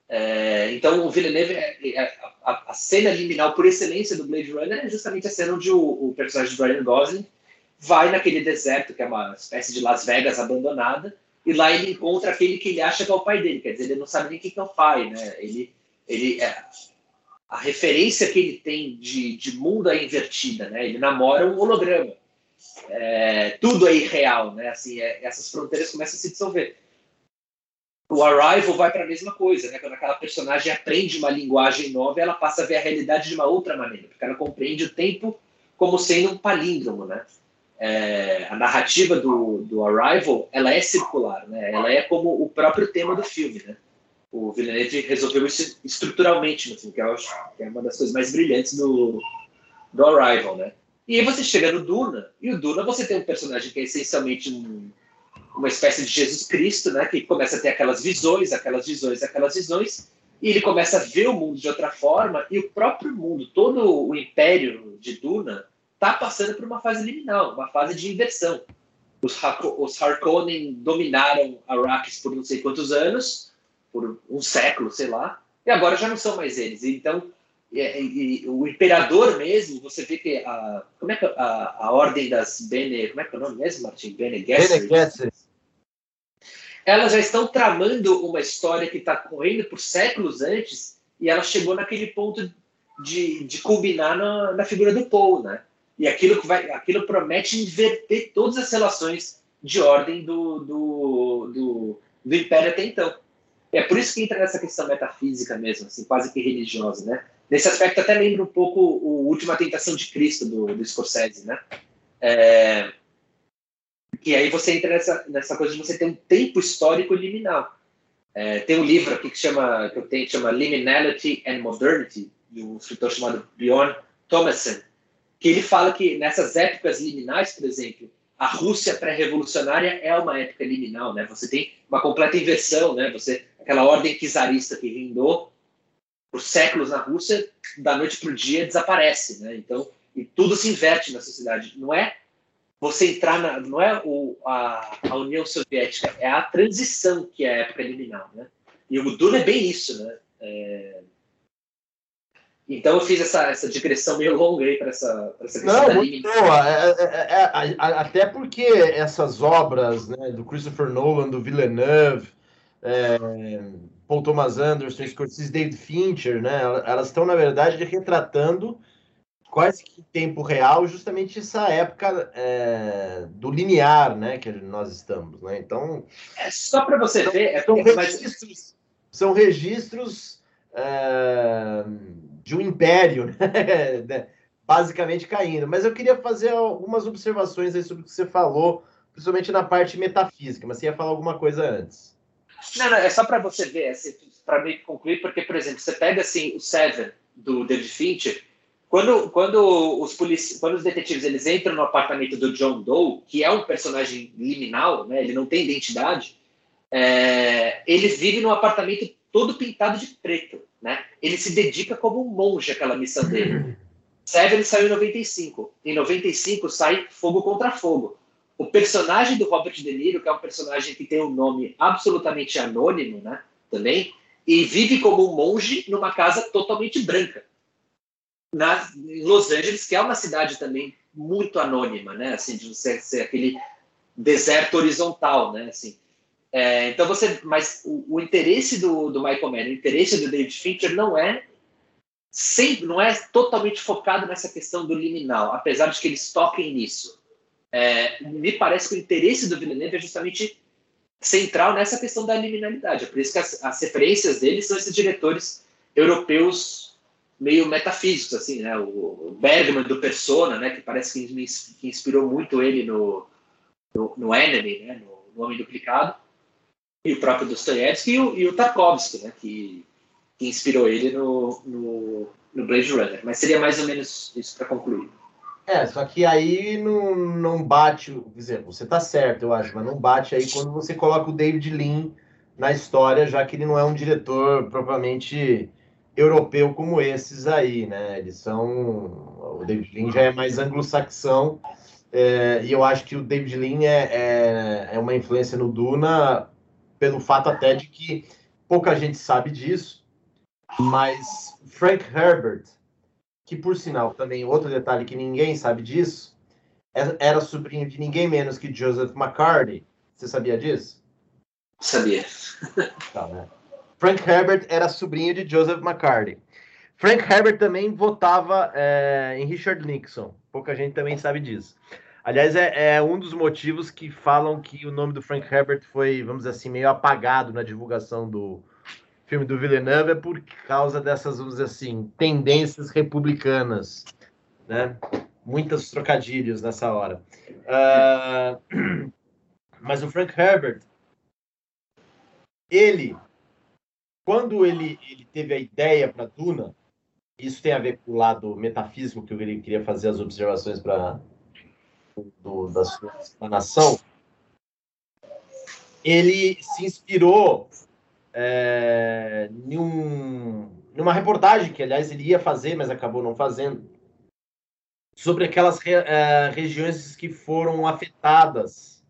É, então o Villeneuve, é, é, a, a, cena liminal por excelência do Blade Runner é justamente a cena onde o, o personagem de Ryan Gosling vai naquele deserto que é uma espécie de Las Vegas abandonada e lá ele encontra aquele que ele acha que é o pai dele, quer dizer, ele não sabe nem quem que é o pai, né? Ele ele é, a referência que ele tem de, de mundo é invertida, né? Ele namora um holograma. É, tudo é irreal, né? Assim, é, essas fronteiras começam a se dissolver. O Arrival vai para a mesma coisa, né? Quando aquela personagem aprende uma linguagem nova, ela passa a ver a realidade de uma outra maneira, porque ela compreende o tempo como sendo um palíndromo, né? É, a narrativa do, do Arrival, ela é circular, né? Ela é como o próprio tema do filme, né? o Villeneuve resolveu isso estruturalmente no filme, que eu acho que é uma das coisas mais brilhantes do, do Arrival, né? E aí você chega no Duna, e o Duna você tem um personagem que é essencialmente um, uma espécie de Jesus Cristo, né? Que começa a ter aquelas visões, aquelas visões, aquelas visões, e ele começa a ver o mundo de outra forma, e o próprio mundo, todo o império de Duna, está passando por uma fase liminal, uma fase de inversão. Os, os Harkonnen dominaram Arrakis por não sei quantos anos, por um século, sei lá, e agora já não são mais eles. Então, e, e, o imperador mesmo, você vê que a, como é que a, a ordem das Bene, como é que é o nome mesmo, Martin? Bene Gesserit. elas já estão tramando uma história que está correndo por séculos antes e ela chegou naquele ponto de, de culminar na, na figura do Paul, né? E aquilo, que vai, aquilo promete inverter todas as relações de ordem do, do, do, do Império até então. É por isso que entra nessa questão metafísica mesmo, assim, quase que religiosa, né? Nesse aspecto até lembra um pouco o Última Tentação de Cristo do, do Scorsese, né? É, e aí você entra nessa, nessa coisa de você ter um tempo histórico liminal. É, tem um livro aqui que chama que eu tenho que chama Liminality and Modernity de um escritor chamado Bjorn Thomason, que ele fala que nessas épocas liminais, por exemplo, a Rússia pré-revolucionária é uma época liminal, né? Você tem uma completa inversão, né? Você aquela ordem czarista que reinou por séculos na Rússia, da noite para o dia desaparece, né? Então, e tudo se inverte na sociedade. Não é você entrar na, não é o, a, a União Soviética, é a transição que é a época liminal, né? E o Duna é bem isso, né? É, então eu fiz essa, essa digressão meio longa aí para essa, essa questão Não, muito boa. É, é, é, é até porque essas obras né, do Christopher Nolan, do Villeneuve, é, Paul Thomas Anderson, Scorsese, David Fincher, né, elas estão, na verdade, retratando quase que em tempo real justamente essa época é, do linear né, que nós estamos. Né? Então, é só para você são, ver... São registros... São registros de um império, *laughs* né? basicamente caindo. Mas eu queria fazer algumas observações aí sobre o que você falou, principalmente na parte metafísica, mas você ia falar alguma coisa antes. Não, não, é só para você ver, assim, para meio que concluir, porque, por exemplo, você pega assim, o Seven, do David Fincher, quando, quando, os quando os detetives eles entram no apartamento do John Doe, que é um personagem liminal, né, ele não tem identidade, é, ele vive num apartamento todo pintado de preto. Né? Ele se dedica como um monge àquela missão dele. Seven saiu em 95. Em 95 sai Fogo contra Fogo. O personagem do Robert De Niro, que é um personagem que tem um nome absolutamente anônimo, né? Também, e vive como um monge numa casa totalmente branca. Na, em Los Angeles, que é uma cidade também muito anônima, né? Assim, de você ser aquele deserto horizontal, né? Assim, é, então você, mas o, o, interesse do, do Michael Mann, o interesse do David Fincher não é sempre, não é totalmente focado nessa questão do liminal, apesar de que eles toquem nisso. É, me parece que o interesse do Villeneuve é justamente central nessa questão da liminalidade. É por isso que as, as referências dele são esses diretores europeus meio metafísicos, assim, né? O Bergman do Persona, né? Que parece que, que inspirou muito ele no, no, no Enemy, né? No, no Homem Duplicado e o próprio Dostoiévski e o, e o Tarkovsky, né, que, que inspirou ele no, no, no, Blade Runner. Mas seria mais ou menos isso para concluir. É, só que aí não, não bate, quer dizer, você tá certo, eu acho, mas não bate aí quando você coloca o David Lean na história, já que ele não é um diretor propriamente europeu como esses aí, né? Eles são. O David Lean já é mais anglo-saxão, é, e eu acho que o David Lean é, é, é uma influência no Duna pelo fato até de que pouca gente sabe disso, mas Frank Herbert, que por sinal também outro detalhe que ninguém sabe disso, é, era sobrinho de ninguém menos que Joseph McCarthy. Você sabia disso? Sabia. Tá, né? Frank Herbert era sobrinho de Joseph McCarthy. Frank Herbert também votava é, em Richard Nixon. Pouca gente também sabe disso. Aliás, é, é, um dos motivos que falam que o nome do Frank Herbert foi, vamos dizer assim, meio apagado na divulgação do filme do Villeneuve, é por causa dessas, vamos dizer assim, tendências republicanas, né? Muitos trocadilhos nessa hora. Uh, *clears throat* mas o Frank Herbert, ele, quando ele, ele teve a ideia para Duna, isso tem a ver com o lado metafísico que ele queria fazer as observações para do, da sua explanação, ele se inspirou é, em, um, em uma reportagem que, aliás, ele ia fazer, mas acabou não fazendo, sobre aquelas re, é, regiões que foram afetadas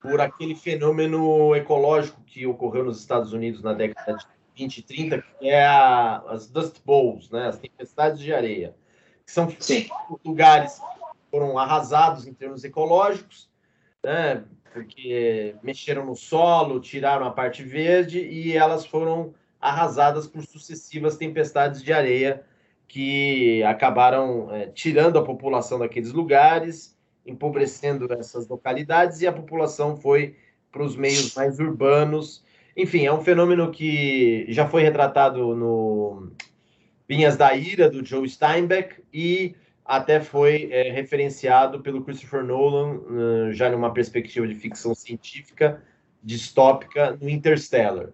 por aquele fenômeno ecológico que ocorreu nos Estados Unidos na década de 20 e 30, que é a, as Dust Bowls, né, as tempestades de areia, que são Sim. lugares foram arrasados em termos ecológicos, né? Porque mexeram no solo, tiraram a parte verde e elas foram arrasadas por sucessivas tempestades de areia que acabaram é, tirando a população daqueles lugares, empobrecendo essas localidades e a população foi para os meios mais urbanos. Enfim, é um fenômeno que já foi retratado no Vinhas da Ira, do Joe Steinbeck, e até foi é, referenciado pelo Christopher Nolan, uh, já numa perspectiva de ficção científica distópica, no Interstellar.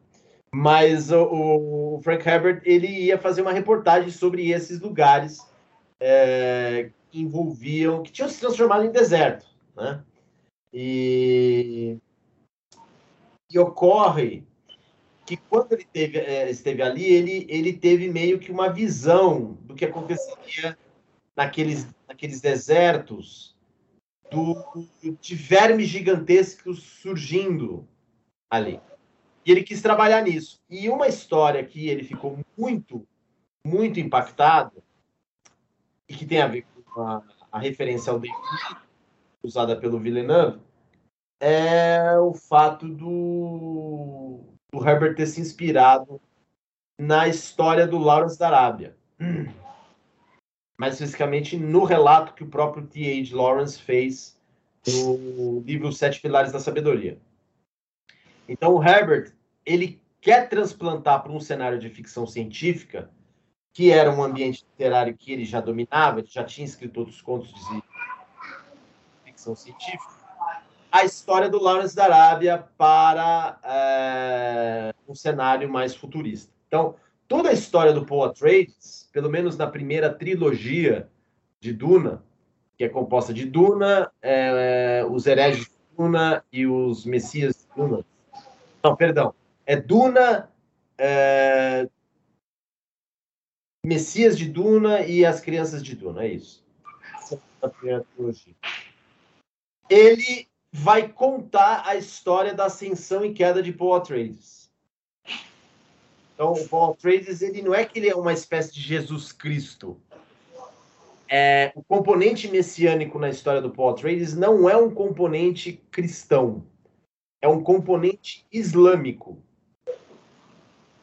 Mas o, o Frank Herbert ele ia fazer uma reportagem sobre esses lugares é, que envolviam, que tinham se transformado em deserto, né? E, e ocorre que quando ele teve, é, esteve ali, ele, ele teve meio que uma visão do que aconteceria naqueles, naqueles desertos do, de vermes gigantescos surgindo ali. E ele quis trabalhar nisso. E uma história que ele ficou muito, muito impactado, e que tem a ver com a, a referência ao David usada pelo Villeneuve, é o fato do, do Herbert ter se inspirado na história do Lawrence da Arábia. *clears throat* Mais especificamente no relato que o próprio T.H. Lawrence fez no livro Sete Pilares da Sabedoria. Então, o Herbert ele quer transplantar para um cenário de ficção científica, que era um ambiente literário que ele já dominava, ele já tinha escrito outros contos de ficção científica, a história do Lawrence da Arábia para é, um cenário mais futurista. Então, toda a história do Paul Atreides, pelo menos na primeira trilogia de Duna, que é composta de Duna, é, os hereges de Duna e os Messias de Duna, não, perdão. É Duna, é... Messias de Duna e as crianças de Duna, é isso. Ele vai contar a história da ascensão e queda de Paul Atreides. Então, o Paul Atreides, ele não é que ele é uma espécie de Jesus Cristo. É, o componente messiânico na história do Paul Atreides não é um componente cristão é um componente islâmico.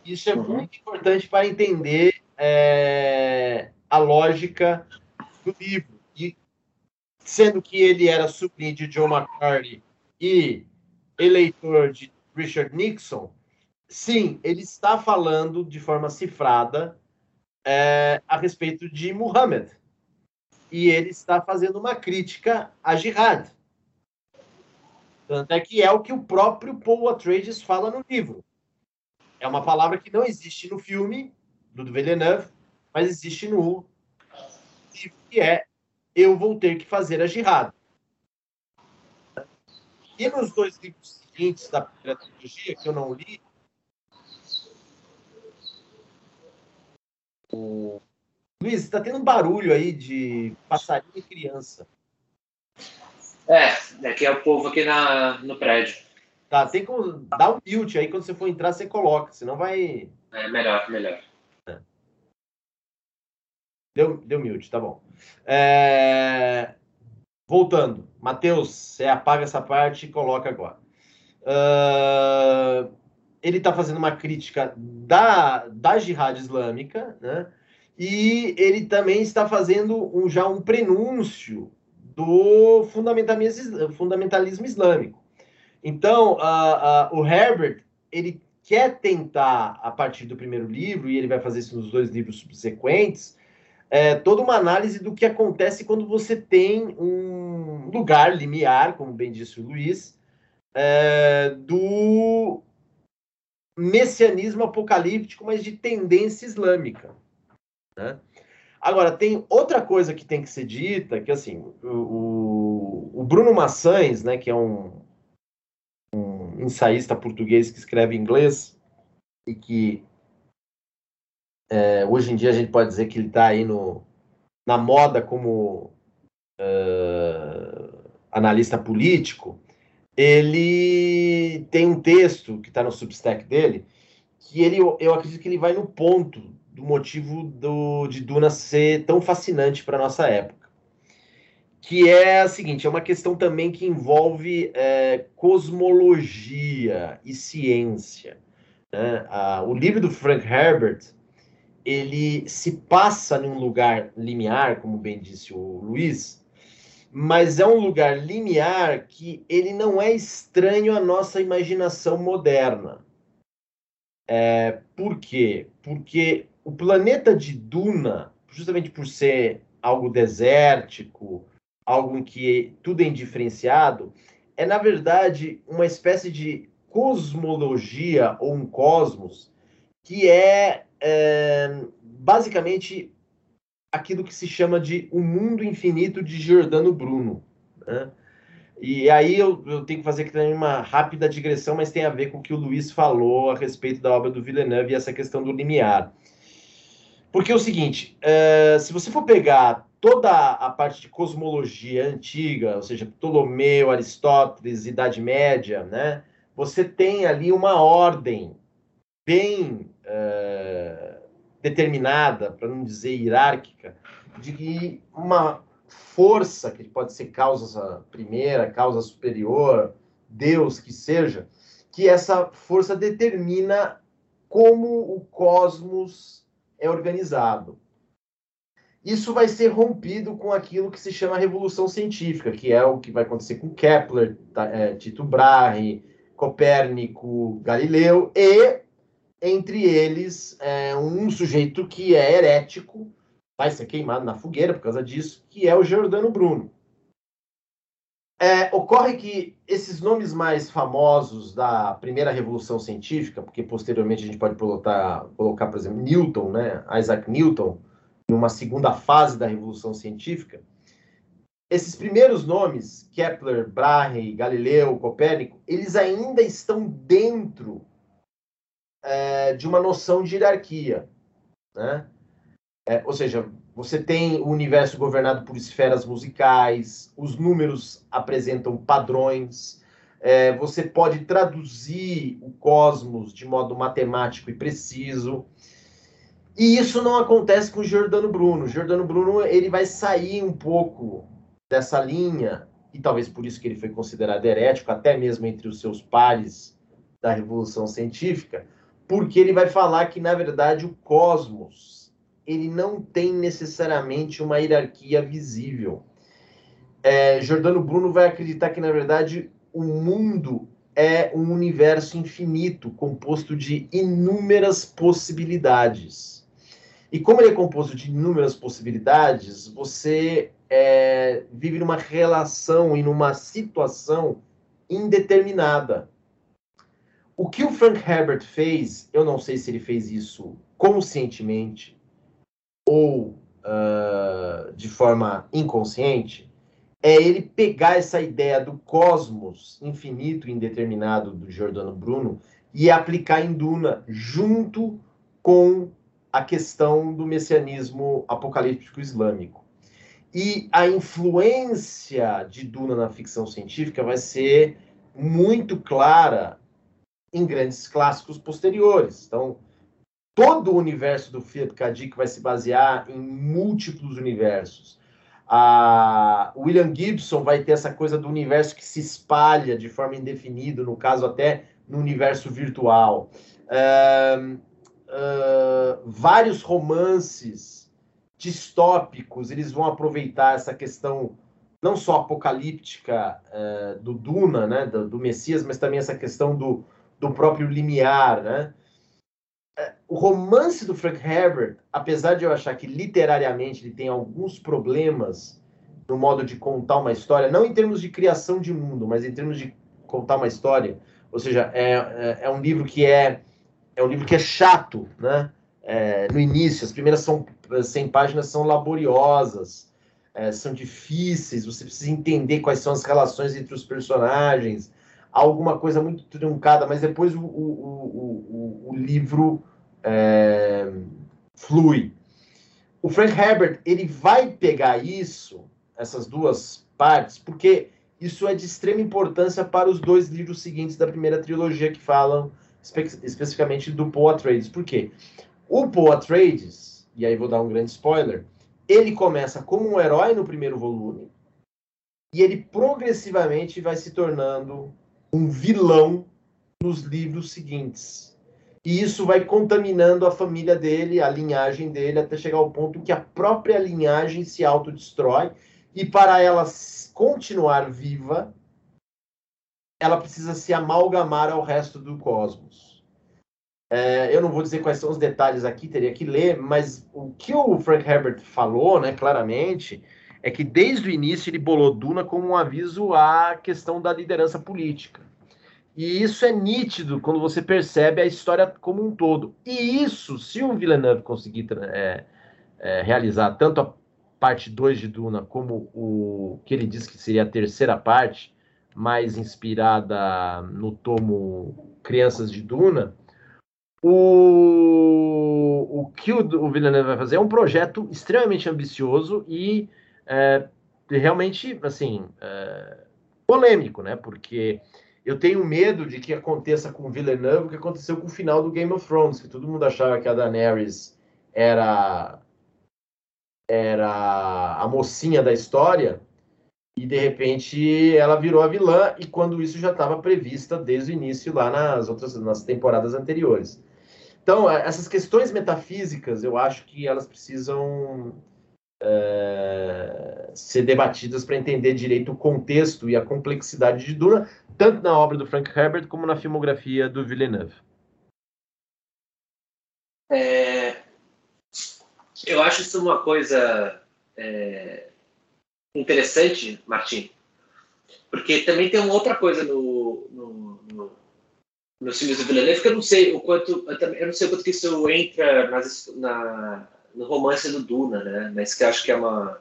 Isso é uhum. muito importante para entender é, a lógica do livro. E, sendo que ele era sobrinho de John McCarthy e eleitor de Richard Nixon, sim, ele está falando de forma cifrada é, a respeito de Muhammad. E ele está fazendo uma crítica a jihad. Tanto é que é o que o próprio Paul Atreides fala no livro. É uma palavra que não existe no filme do Villeneuve, mas existe no livro, que é Eu vou ter que fazer a jihad. E nos dois livros seguintes da trilogia, que eu não li, o... Luiz, está tendo um barulho aí de passarinho e criança. É, que é o povo aqui na, no prédio. Tá, tem como dar um mute aí quando você for entrar, você coloca, senão vai. É melhor, melhor. É. Deu, deu mute, tá bom. É... Voltando, Matheus, você apaga essa parte e coloca agora. Uh... Ele está fazendo uma crítica da, da jihad islâmica, né? E ele também está fazendo um, já um prenúncio do fundamentalismo, fundamentalismo islâmico. Então, uh, uh, o Herbert, ele quer tentar, a partir do primeiro livro, e ele vai fazer isso nos dois livros subsequentes, é, toda uma análise do que acontece quando você tem um lugar limiar, como bem disse o Luiz, é, do messianismo apocalíptico, mas de tendência islâmica. Né? Agora, tem outra coisa que tem que ser dita, que assim, o, o Bruno Maçães, né, que é um, um ensaísta português que escreve em inglês e que é, hoje em dia a gente pode dizer que ele está aí no, na moda como uh, analista político, ele tem um texto que está no Substack dele que ele, eu acredito que ele vai no ponto do motivo do, de Duna ser tão fascinante para nossa época. que é a seguinte: é uma questão também que envolve é, cosmologia e ciência. Né? Ah, o livro do Frank Herbert ele se passa num lugar limiar, como bem disse o Luiz, mas é um lugar limiar que ele não é estranho à nossa imaginação moderna. É, por quê? Porque o planeta de Duna, justamente por ser algo desértico, algo em que tudo é indiferenciado, é na verdade uma espécie de cosmologia ou um cosmos que é, é basicamente aquilo que se chama de o mundo infinito de Giordano Bruno. Né? E aí eu, eu, tenho que fazer aqui também uma rápida digressão, mas tem a ver com o que o Luiz falou a respeito da obra do Villeneuve e essa questão do limiar. Porque é o seguinte, uh, se você for pegar toda a parte de cosmologia antiga, ou seja, Ptolomeu, Aristóteles, Idade Média, né? Você tem ali uma ordem bem uh, determinada, para não dizer hierárquica, de que uma força que pode ser causa primeira, causa superior, Deus que seja, que essa força determina como o cosmos é organizado. Isso vai ser rompido com aquilo que se chama revolução científica, que é o que vai acontecer com Kepler, é, Tito Brahe, Copérnico, Galileu e entre eles é, um sujeito que é herético, vai ser queimado na fogueira por causa disso, que é o Giordano Bruno. É, ocorre que esses nomes mais famosos da primeira revolução científica, porque posteriormente a gente pode colocar, colocar por exemplo, Newton, né, Isaac Newton, numa segunda fase da Revolução Científica, esses primeiros nomes, Kepler, Brahe, Galileu, Copérnico, eles ainda estão dentro é, de uma noção de hierarquia. Né? É, ou seja, você tem o universo governado por esferas musicais, os números apresentam padrões, é, você pode traduzir o cosmos de modo matemático e preciso. E isso não acontece com Giordano Bruno. Giordano Bruno ele vai sair um pouco dessa linha, e talvez por isso que ele foi considerado herético, até mesmo entre os seus pares da Revolução Científica, porque ele vai falar que, na verdade, o cosmos ele não tem necessariamente uma hierarquia visível. É, Giordano Bruno vai acreditar que, na verdade, o mundo é um universo infinito, composto de inúmeras possibilidades. E como ele é composto de inúmeras possibilidades, você é, vive numa relação e numa situação indeterminada. O que o Frank Herbert fez, eu não sei se ele fez isso conscientemente ou uh, de forma inconsciente, é ele pegar essa ideia do cosmos infinito e indeterminado do Giordano Bruno e aplicar em Duna junto com a questão do messianismo apocalíptico islâmico. E a influência de Duna na ficção científica vai ser muito clara em grandes clássicos posteriores. Então, todo o universo do K. Dick vai se basear em múltiplos universos. A William Gibson vai ter essa coisa do universo que se espalha de forma indefinida, no caso até no universo virtual. Um, uh, vários romances distópicos, eles vão aproveitar essa questão não só apocalíptica uh, do Duna, né, do, do, Messias, mas também essa questão do, do próprio limiar, né? Uh, o romance do Frank Herbert, apesar de eu achar que literariamente ele tem alguns problemas no modo de contar uma história, não em termos de criação de mundo, mas em termos de contar uma história, ou seja, é, é, é um livro que é é um livro que é chato, né? É, no início, as primeiras são, 100 páginas são laboriosas, é, são difíceis, você precisa entender quais são as relações entre os personagens, alguma coisa muito truncada, mas depois o, o, o, o livro é, flui. O Frank Herbert, ele vai pegar isso, essas duas partes, porque isso é de extrema importância para os dois livros seguintes da primeira trilogia que falam espe especificamente do Paul Atreides. Por quê? O Paul Atreides, e aí vou dar um grande spoiler, ele começa como um herói no primeiro volume, e ele progressivamente vai se tornando um vilão nos livros seguintes. E isso vai contaminando a família dele, a linhagem dele, até chegar ao ponto que a própria linhagem se autodestrói. E para ela continuar viva, ela precisa se amalgamar ao resto do cosmos. É, eu não vou dizer quais são os detalhes aqui, teria que ler, mas o que o Frank Herbert falou, né, claramente, é que desde o início ele bolou Duna como um aviso à questão da liderança política. E isso é nítido quando você percebe a história como um todo. E isso, se o Villeneuve conseguir é, é, realizar tanto a parte 2 de Duna como o que ele disse que seria a terceira parte, mais inspirada no tomo Crianças de Duna, o, o que o, o Villeneuve vai fazer é um projeto extremamente ambicioso e é, realmente, assim, é, polêmico, né? Porque eu tenho medo de que aconteça com o Villeneuve o que aconteceu com o final do Game of Thrones, que todo mundo achava que a Daenerys era era a mocinha da história e de repente ela virou a vilã e quando isso já estava prevista desde o início lá nas outras nas temporadas anteriores. Então essas questões metafísicas eu acho que elas precisam é, ser debatidas para entender direito o contexto e a complexidade de Duna, tanto na obra do Frank Herbert como na filmografia do Villeneuve. É, eu acho isso uma coisa é, interessante, Martim, porque também tem uma outra coisa no, no, no, nos filmes do Villeneuve que eu não sei o quanto eu, não sei o quanto que isso entra nas, na, no romance do Duna, né? Mas que acho que é uma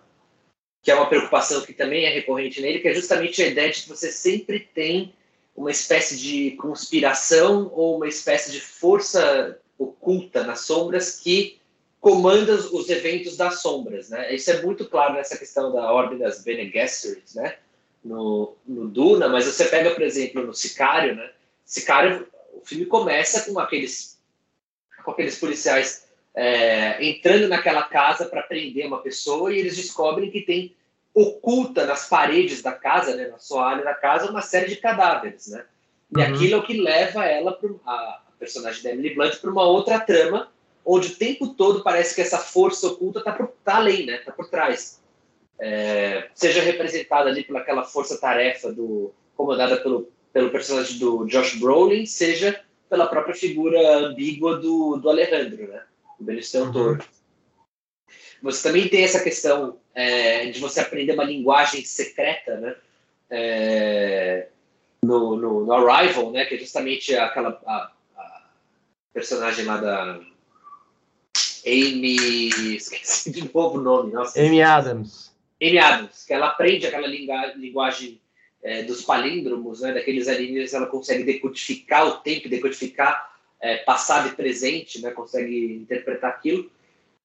que é uma preocupação que também é recorrente nele, que é justamente a ideia de que você sempre tem uma espécie de conspiração ou uma espécie de força oculta nas sombras que comanda os eventos das sombras, né? Isso é muito claro nessa questão da ordem das Bene Gesserit, né? No, no Duna, mas você pega, por exemplo, no Sicário, né? Sicário, o filme começa com aqueles com aqueles policiais é, entrando naquela casa para prender uma pessoa e eles descobrem que tem oculta nas paredes da casa, né, na sua área da casa, uma série de cadáveres, né? E uhum. aquilo é o que leva ela, pro, a, a personagem da Emily Blunt, para uma outra trama, onde o tempo todo parece que essa força oculta está tá além, né? Está por trás. É, seja representada ali por aquela força-tarefa do comandada pelo, pelo personagem do Josh Brolin, seja pela própria figura ambígua do, do Alejandro, né? O Benício Del Toro. Você também tem essa questão é, de você aprender uma linguagem secreta, né? É, no, no, no, Arrival, né? Que é justamente aquela a, a personagem lá da Amy... Esqueci de novo o nome. Nossa, Amy Adams. Amy Adams, que ela aprende aquela linguagem é, dos palíndromos, né? Daqueles alienígenas, ela consegue decodificar o tempo, decodificar é, passado e presente, né, consegue interpretar aquilo.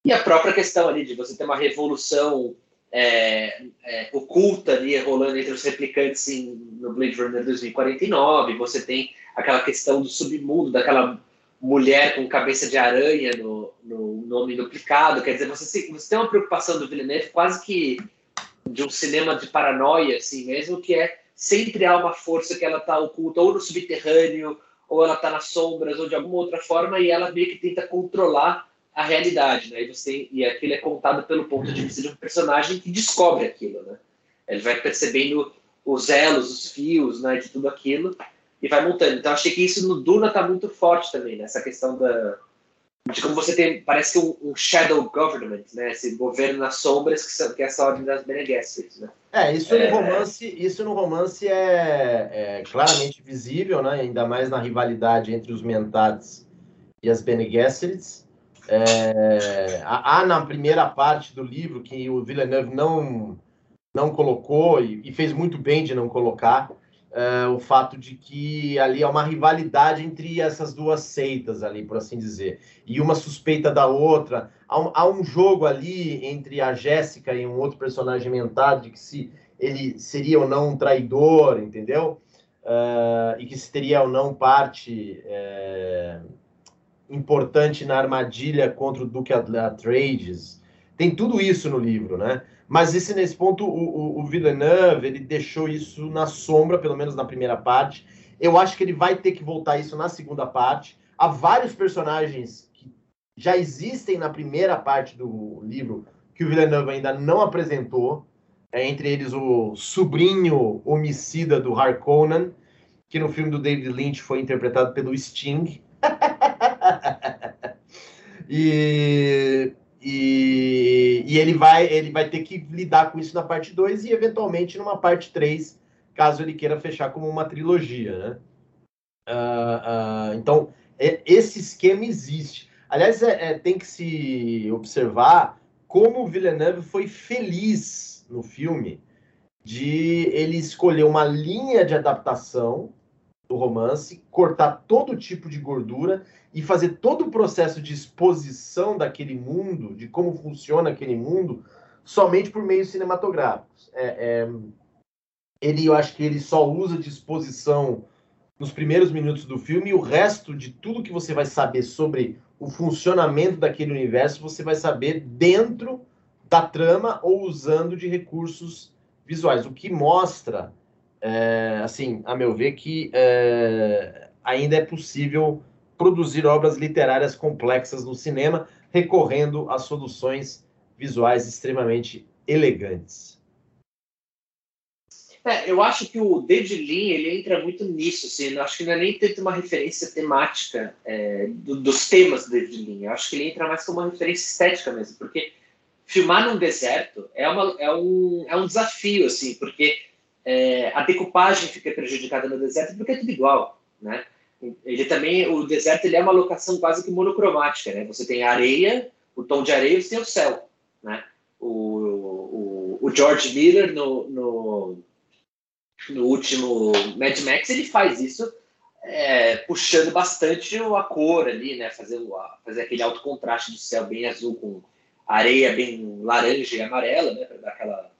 E a própria questão ali de você ter uma revolução é, é, oculta ali rolando entre os replicantes em, no Blade Runner 2049, você tem aquela questão do submundo, daquela mulher com cabeça de aranha no, no nome duplicado, quer dizer, você, você tem uma preocupação do Villeneuve quase que de um cinema de paranoia, assim mesmo, que é sempre há uma força que ela está oculta ou no subterrâneo ou ela está nas sombras, ou de alguma outra forma, e ela meio que tenta controlar a realidade, né? E, você, e aquilo é contado pelo ponto de vista de um personagem que descobre aquilo, né? Ele vai percebendo os elos, os fios, né, de tudo aquilo, e vai montando. Então, achei que isso no Duna está muito forte também, né? questão da, de como você tem, parece que um, um, shadow government, né? Esse governo nas sombras que, são, que é essa ordem das Bene Gesserit, né? É, isso é... no romance, isso no romance é, é, claramente visível, né? Ainda mais na rivalidade entre os Mentats e as Bene Gesserits. É, há na primeira parte do livro que o Villeneuve não não colocou e, e fez muito bem de não colocar, uh, o fato de que ali há uma rivalidade entre essas duas seitas ali, por assim dizer, e uma suspeita da outra. Há um, há um jogo ali entre a Jéssica e um outro personagem mentado de que se ele seria ou não um traidor, entendeu? Uh, e que se teria ou não parte é, importante na armadilha contra o Duque Atreides. Tem tudo isso no livro, né? Mas esse, nesse ponto, o, o, o Villeneuve, ele deixou isso na sombra, pelo menos na primeira parte. Eu acho que ele vai ter que voltar isso na segunda parte. Há vários personagens que já existem na primeira parte do livro que o Villeneuve ainda não apresentou. É, entre eles o sobrinho homicida do Harkonnen, que no filme do David Lynch foi interpretado pelo Sting. *laughs* e, e, e, ele, vai, ele vai ter que lidar com isso na parte 2 e, eventualmente, numa parte 3, caso ele queira fechar como uma trilogia. Né? Uh, uh, então, é, esse esquema existe. Aliás, é, é, tem que se observar como o Villeneuve foi feliz no filme de ele escolher uma linha de adaptação do romance, cortar todo tipo de gordura e fazer todo o processo de exposição daquele mundo, de como funciona aquele mundo, somente por meios cinematográficos. É, é, ele, eu acho que ele só usa de exposição nos primeiros minutos do filme e o resto de tudo que você vai saber sobre o funcionamento daquele universo você vai saber dentro da trama ou usando de recursos visuais, o que mostra, é, assim, a meu ver, que é, ainda é possível produzir obras literárias complexas no cinema, recorrendo a soluções visuais extremamente elegantes. É, eu acho que o David Lean ele entra muito nisso, assim, acho que não é nem tanto uma referência temática é, do, dos temas do David Lean, eu acho que ele entra mais como uma referência estética mesmo, porque filmar num deserto é, uma, é, um, é um desafio, assim, porque é, a decupagem fica prejudicada no deserto porque é tudo igual, né? Ele também, o deserto ele é uma locação quase que monocromática, né? Você tem areia, o tom de areia, você tem o céu, né? O, o, o George Miller no, no no último Mad Max, ele faz isso é, puxando bastante a cor ali, né? Fazer, fazer aquele alto contraste do céu bem azul com areia bem laranja e amarela, né? Para dar aquela,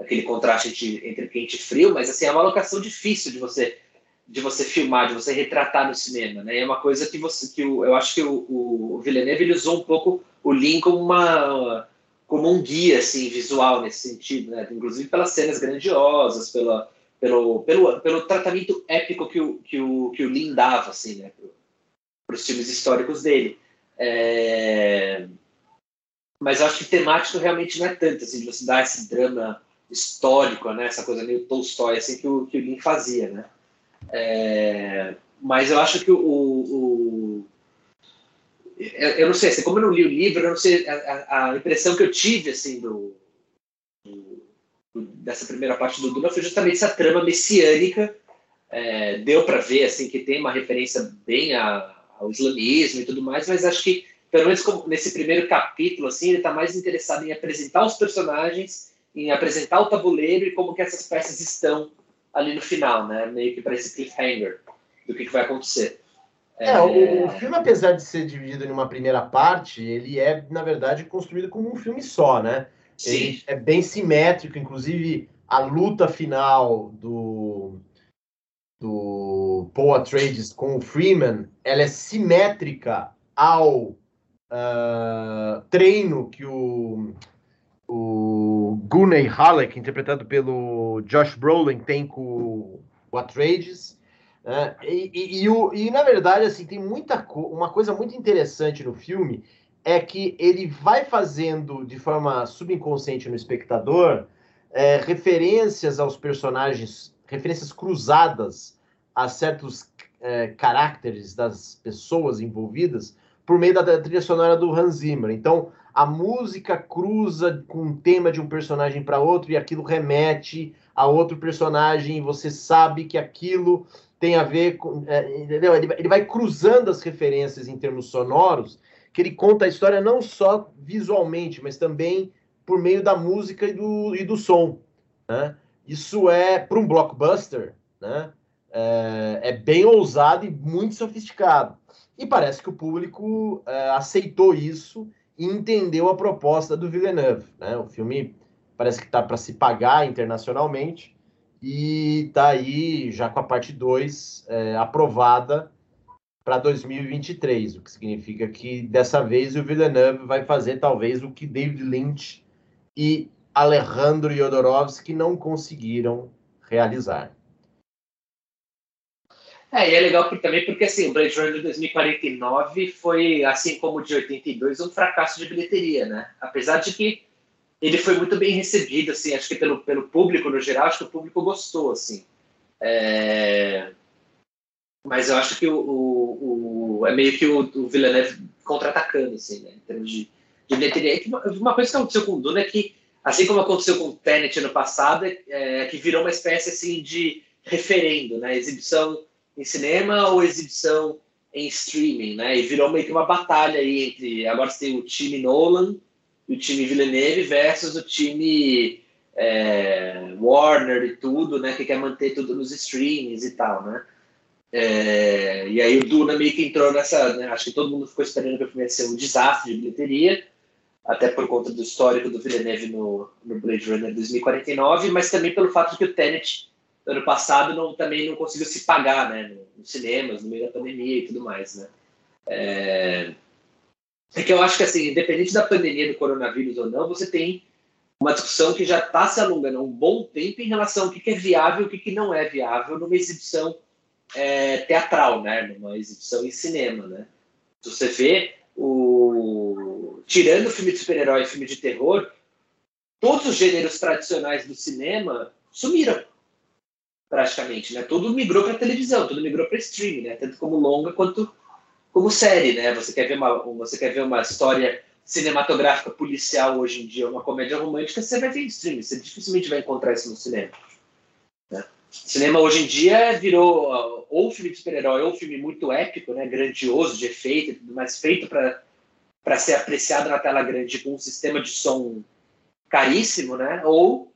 aquele contraste de, entre quente e frio. Mas assim, é uma locação difícil de você de você filmar, de você retratar no cinema, né? É uma coisa que você que o, eu acho que o, o Villeneuve usou um pouco o Lean como uma como um guia assim visual nesse sentido, né? Inclusive pelas cenas grandiosas, pela pelo, pelo, pelo tratamento épico que o, que o, que o Lin dava, assim, né, para os filmes históricos dele. É... Mas eu acho que temático realmente não é tanto, assim, de você dar esse drama histórico, né, essa coisa meio Tolstói, assim, que o, que o Lin fazia, né. É... Mas eu acho que o, o eu não sei, assim, como eu não li o livro, eu não sei a, a impressão que eu tive assim do, dessa primeira parte do Duna foi justamente essa trama messiânica. É, deu para ver assim que tem uma referência bem a, ao islamismo e tudo mais, mas acho que pelo menos nesse primeiro capítulo assim ele está mais interessado em apresentar os personagens, em apresentar o tabuleiro e como que essas peças estão ali no final, né? Meio que para esse cliffhanger do que, que vai acontecer. É, é... O, o, filme, apesar de ser dividido em uma primeira parte, ele é, na verdade, construído como um filme só, né? Ele é bem simétrico, inclusive a luta final do, do Paul Atreides com o Freeman, ela é simétrica ao uh, treino que o, o Gunnar Halleck, interpretado pelo Josh Brolin, tem com o Atreides. Uh, e, e, e, o, e, na verdade, assim, tem muita co uma coisa muito interessante no filme, é que ele vai fazendo de forma subconsciente no espectador é, referências aos personagens, referências cruzadas a certos é, caracteres das pessoas envolvidas por meio da, trilha sonora do Hans Zimmer. Então, a música cruza com um tema de um personagem para outro e aquilo remete a outro personagem e você sabe que aquilo tem a ver com. É, entendeu? Ele, ele vai cruzando as referências em termos sonoros que ele conta a história não só visualmente, mas também por meio da música e do, e do som. Né? Isso é, para um blockbuster, né? É, é, bem ousado e muito sofisticado. E parece que o público é, aceitou isso e entendeu a proposta do Villeneuve. Né? O filme parece que está para se pagar internacionalmente e está aí já com a parte 2 é, aprovada para 2023, o que significa que dessa vez o Villeneuve vai fazer talvez o que David Lynch e Alejandro Jodorowsky não conseguiram realizar. É, e é legal por, também porque assim, o Blade Runner 2049 foi, assim como o de 82, um fracasso de bilheteria, né? Apesar de que ele foi muito bem recebido, assim, acho que pelo, pelo público no geral, acho que o público gostou, assim. É... Mas eu acho que o, o, o é meio que o, o Villeneuve contra-atacando, assim, né? Em termos de, de bilheteria. Uma, uma coisa que aconteceu com o Duna é que, assim como aconteceu com o Tenet no passado, é, é que virou uma espécie, assim, de referendo, né? Exibição em cinema ou exibição em streaming, né? E virou meio que uma batalha aí entre. Agora você tem o time Nolan e o time Villeneuve versus o time é, Warner e tudo, né? Que quer manter tudo nos streamings e tal, né? É, e aí o Duna meio que entrou nessa. Né? Acho que todo mundo ficou esperando que o ia ser um desastre de bilheteria, até por conta do histórico do Villeneuve no, no Blade Runner 2049, mas também pelo fato de que o Tenet ano passado não, também não conseguiu se pagar, né? Nos cinemas, no meio da pandemia e tudo mais, né? É, é que eu acho que, assim, independente da pandemia do coronavírus ou não, você tem uma discussão que já está se alongando há um bom tempo em relação ao que, que é viável e o que, que não é viável numa exibição é, teatral, né? Numa exibição em cinema, né? Se você vê o... Tirando o filme de super-herói e filme de terror, todos os gêneros tradicionais do cinema sumiram praticamente, né? Tudo migrou para televisão, tudo migrou para streaming, né? Tanto como longa quanto como série, né? Você quer ver uma, você quer ver uma história cinematográfica policial hoje em dia, uma comédia romântica, você vai ver em streaming, você dificilmente vai encontrar isso no cinema. Né? Cinema hoje em dia virou ou filme de super-herói ou filme muito épico, né? Grandioso, de efeito, tudo mais feito para para ser apreciado na tela grande com um sistema de som caríssimo, né? Ou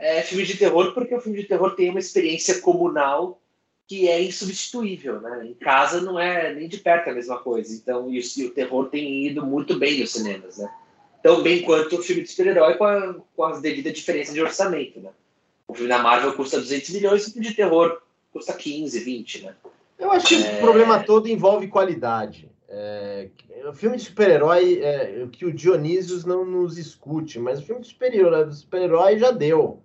é, filme de terror, porque o filme de terror tem uma experiência comunal que é insubstituível, né? Em casa não é nem de perto a mesma coisa. Então, e o, e o terror tem ido muito bem nos cinemas, né? Tão bem quanto o filme de super-herói com a, com a devida diferença de orçamento, né? O filme da Marvel custa 200 milhões, o filme de terror custa 15, 20, né? Eu acho que é... o problema todo envolve qualidade. É, o filme de super-herói, é, que o Dionísio não nos escute, mas o filme de super-herói super já deu.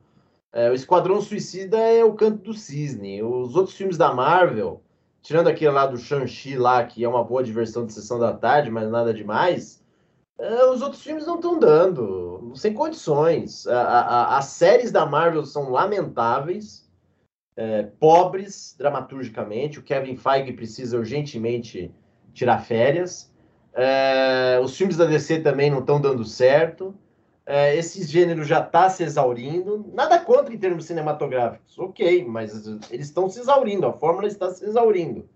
É, o Esquadrão Suicida é o canto do cisne. Os outros filmes da Marvel, tirando aquele lá do Shang-Chi lá, que é uma boa diversão de sessão da tarde, mas nada demais, é, os outros filmes não estão dando, sem condições. A, a, as séries da Marvel são lamentáveis, é, pobres dramaturgicamente. O Kevin Feige precisa urgentemente tirar férias. É, os filmes da DC também não estão dando certo é, esse gênero já está se exaurindo. Nada contra em termos cinematográficos, ok, mas eles estão se exaurindo, a fórmula está se exaurindo.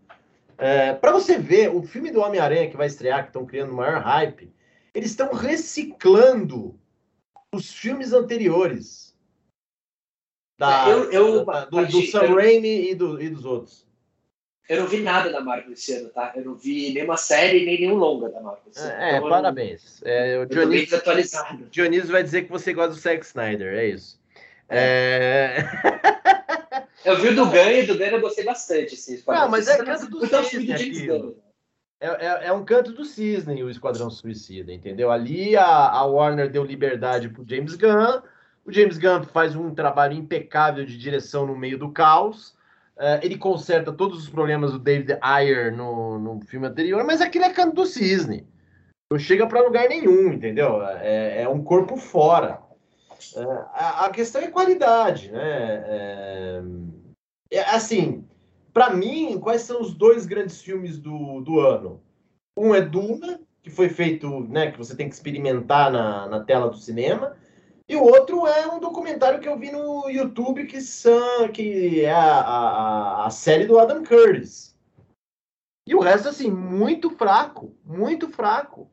É, Para você ver, o filme do Homem-Aranha que vai estrear, que estão criando maior hype, eles estão reciclando os filmes anteriores. Da, eu, eu, da, do, do Sam Raimi e, do, e dos outros. Eu não vi nada da Marvel esse ano, tá? Eu não vi nenhuma série nem nenhum longa da Marvel. É, então, parabéns. É, o Dionísio, desatualizado. Dionísio vai dizer que você gosta do Zack Snyder, é isso. É... eu vi o do Gun e do Gun eu gostei bastante. Assim, não, mas é canto do cisne é, é, é, um canto do cisne o Esquadrão Suicida, entendeu? Ali a, a Warner deu liberdade pro James Gunn, o James Gunn faz um trabalho impecável de direção no meio do caos, Uh, ele conserta todos os problemas do David Ayer no, no filme anterior, mas aquilo é canto do cisne. Não chega para lugar nenhum, entendeu? É, é um corpo fora. Uh, a, a, questão é qualidade, né? É, é, assim, para mim, quais são os dois grandes filmes do, do ano? Um é Duna, que foi feito, né, que você tem que experimentar na, na tela do cinema, e o outro é um documentário que eu vi no YouTube que, são, que é a, a, a série do Adam Curtis. E o resto, assim, muito fraco, muito fraco.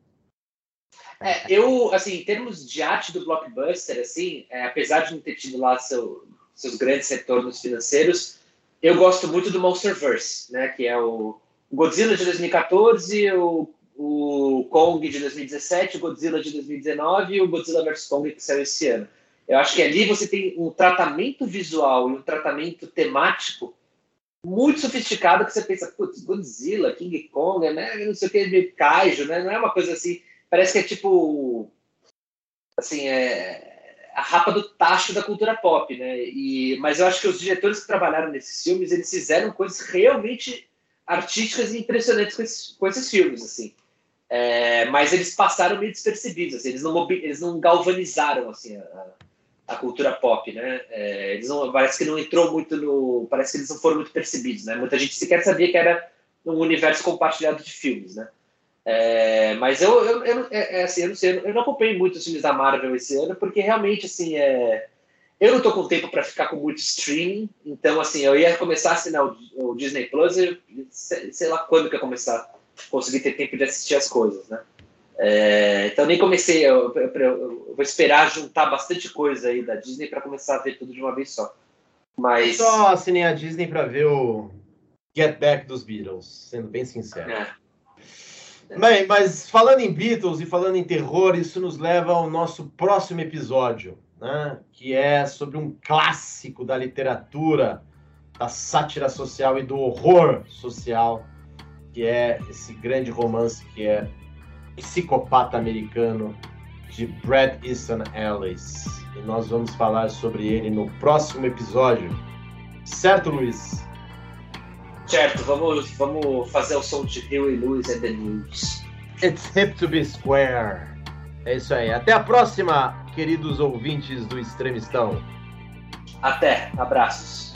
É, eu, assim, em termos de arte do blockbuster, assim, é, apesar de não ter tido lá seu, seus grandes retornos financeiros, eu gosto muito do Monsterverse, né, que é o Godzilla de 2014, o o Kong de 2017, o Godzilla de 2019 e o Godzilla vs Kong que saiu esse ano. Eu acho que ali você tem um tratamento visual e um tratamento temático muito sofisticado que você pensa, putz, Godzilla, King Kong, né? não sei o que, Kaiju, né? Não é uma coisa assim, parece que é tipo, assim, é, a rapa do tacho da cultura pop, né? E, mas eu acho que os diretores que trabalharam nesses filmes, eles fizeram coisas realmente artísticas e impressionantes com esses, com esses filmes, assim. É, mas eles passaram meio despercebidos, assim, eles não, eles não galvanizaram assim, a, a cultura pop, né? É, eles não, parece que não entrou muito no. Parece que eles não foram muito percebidos, né? Muita gente sequer sabia que era um universo compartilhado de filmes, né? É, mas eu, eu, eu, é, é assim, eu não sei, eu não acompanhei muito os filmes da Marvel esse ano, porque realmente, assim, é, eu não tô com tempo para ficar com muito streaming, então, assim, eu ia começar a assinar o, o Disney Plus, eu, sei, sei, lá quando que eu começar conseguir ter tempo de assistir as coisas, né? É, então nem comecei, eu, eu, eu, vou esperar juntar bastante coisa aí da Disney para começar a ver tudo de uma vez só. Mas só assinei a Disney para ver o Get Back dos Beatles, sendo bem sincero. É. Bem, mas falando em Beatles e falando em terror, isso nos leva ao nosso próximo episódio, né? que é sobre um clássico da literatura, da sátira social e do horror social, que é esse grande romance que é Psicopata Americano, de Brad Easton Ellis. E nós vamos falar sobre ele no próximo episódio. Certo, Luiz? Certo, vamos, vamos fazer o som de Huey Lewis and the News. It's hip to be square. É isso aí. Até a próxima, queridos ouvintes do Extremistão. Até. Abraços.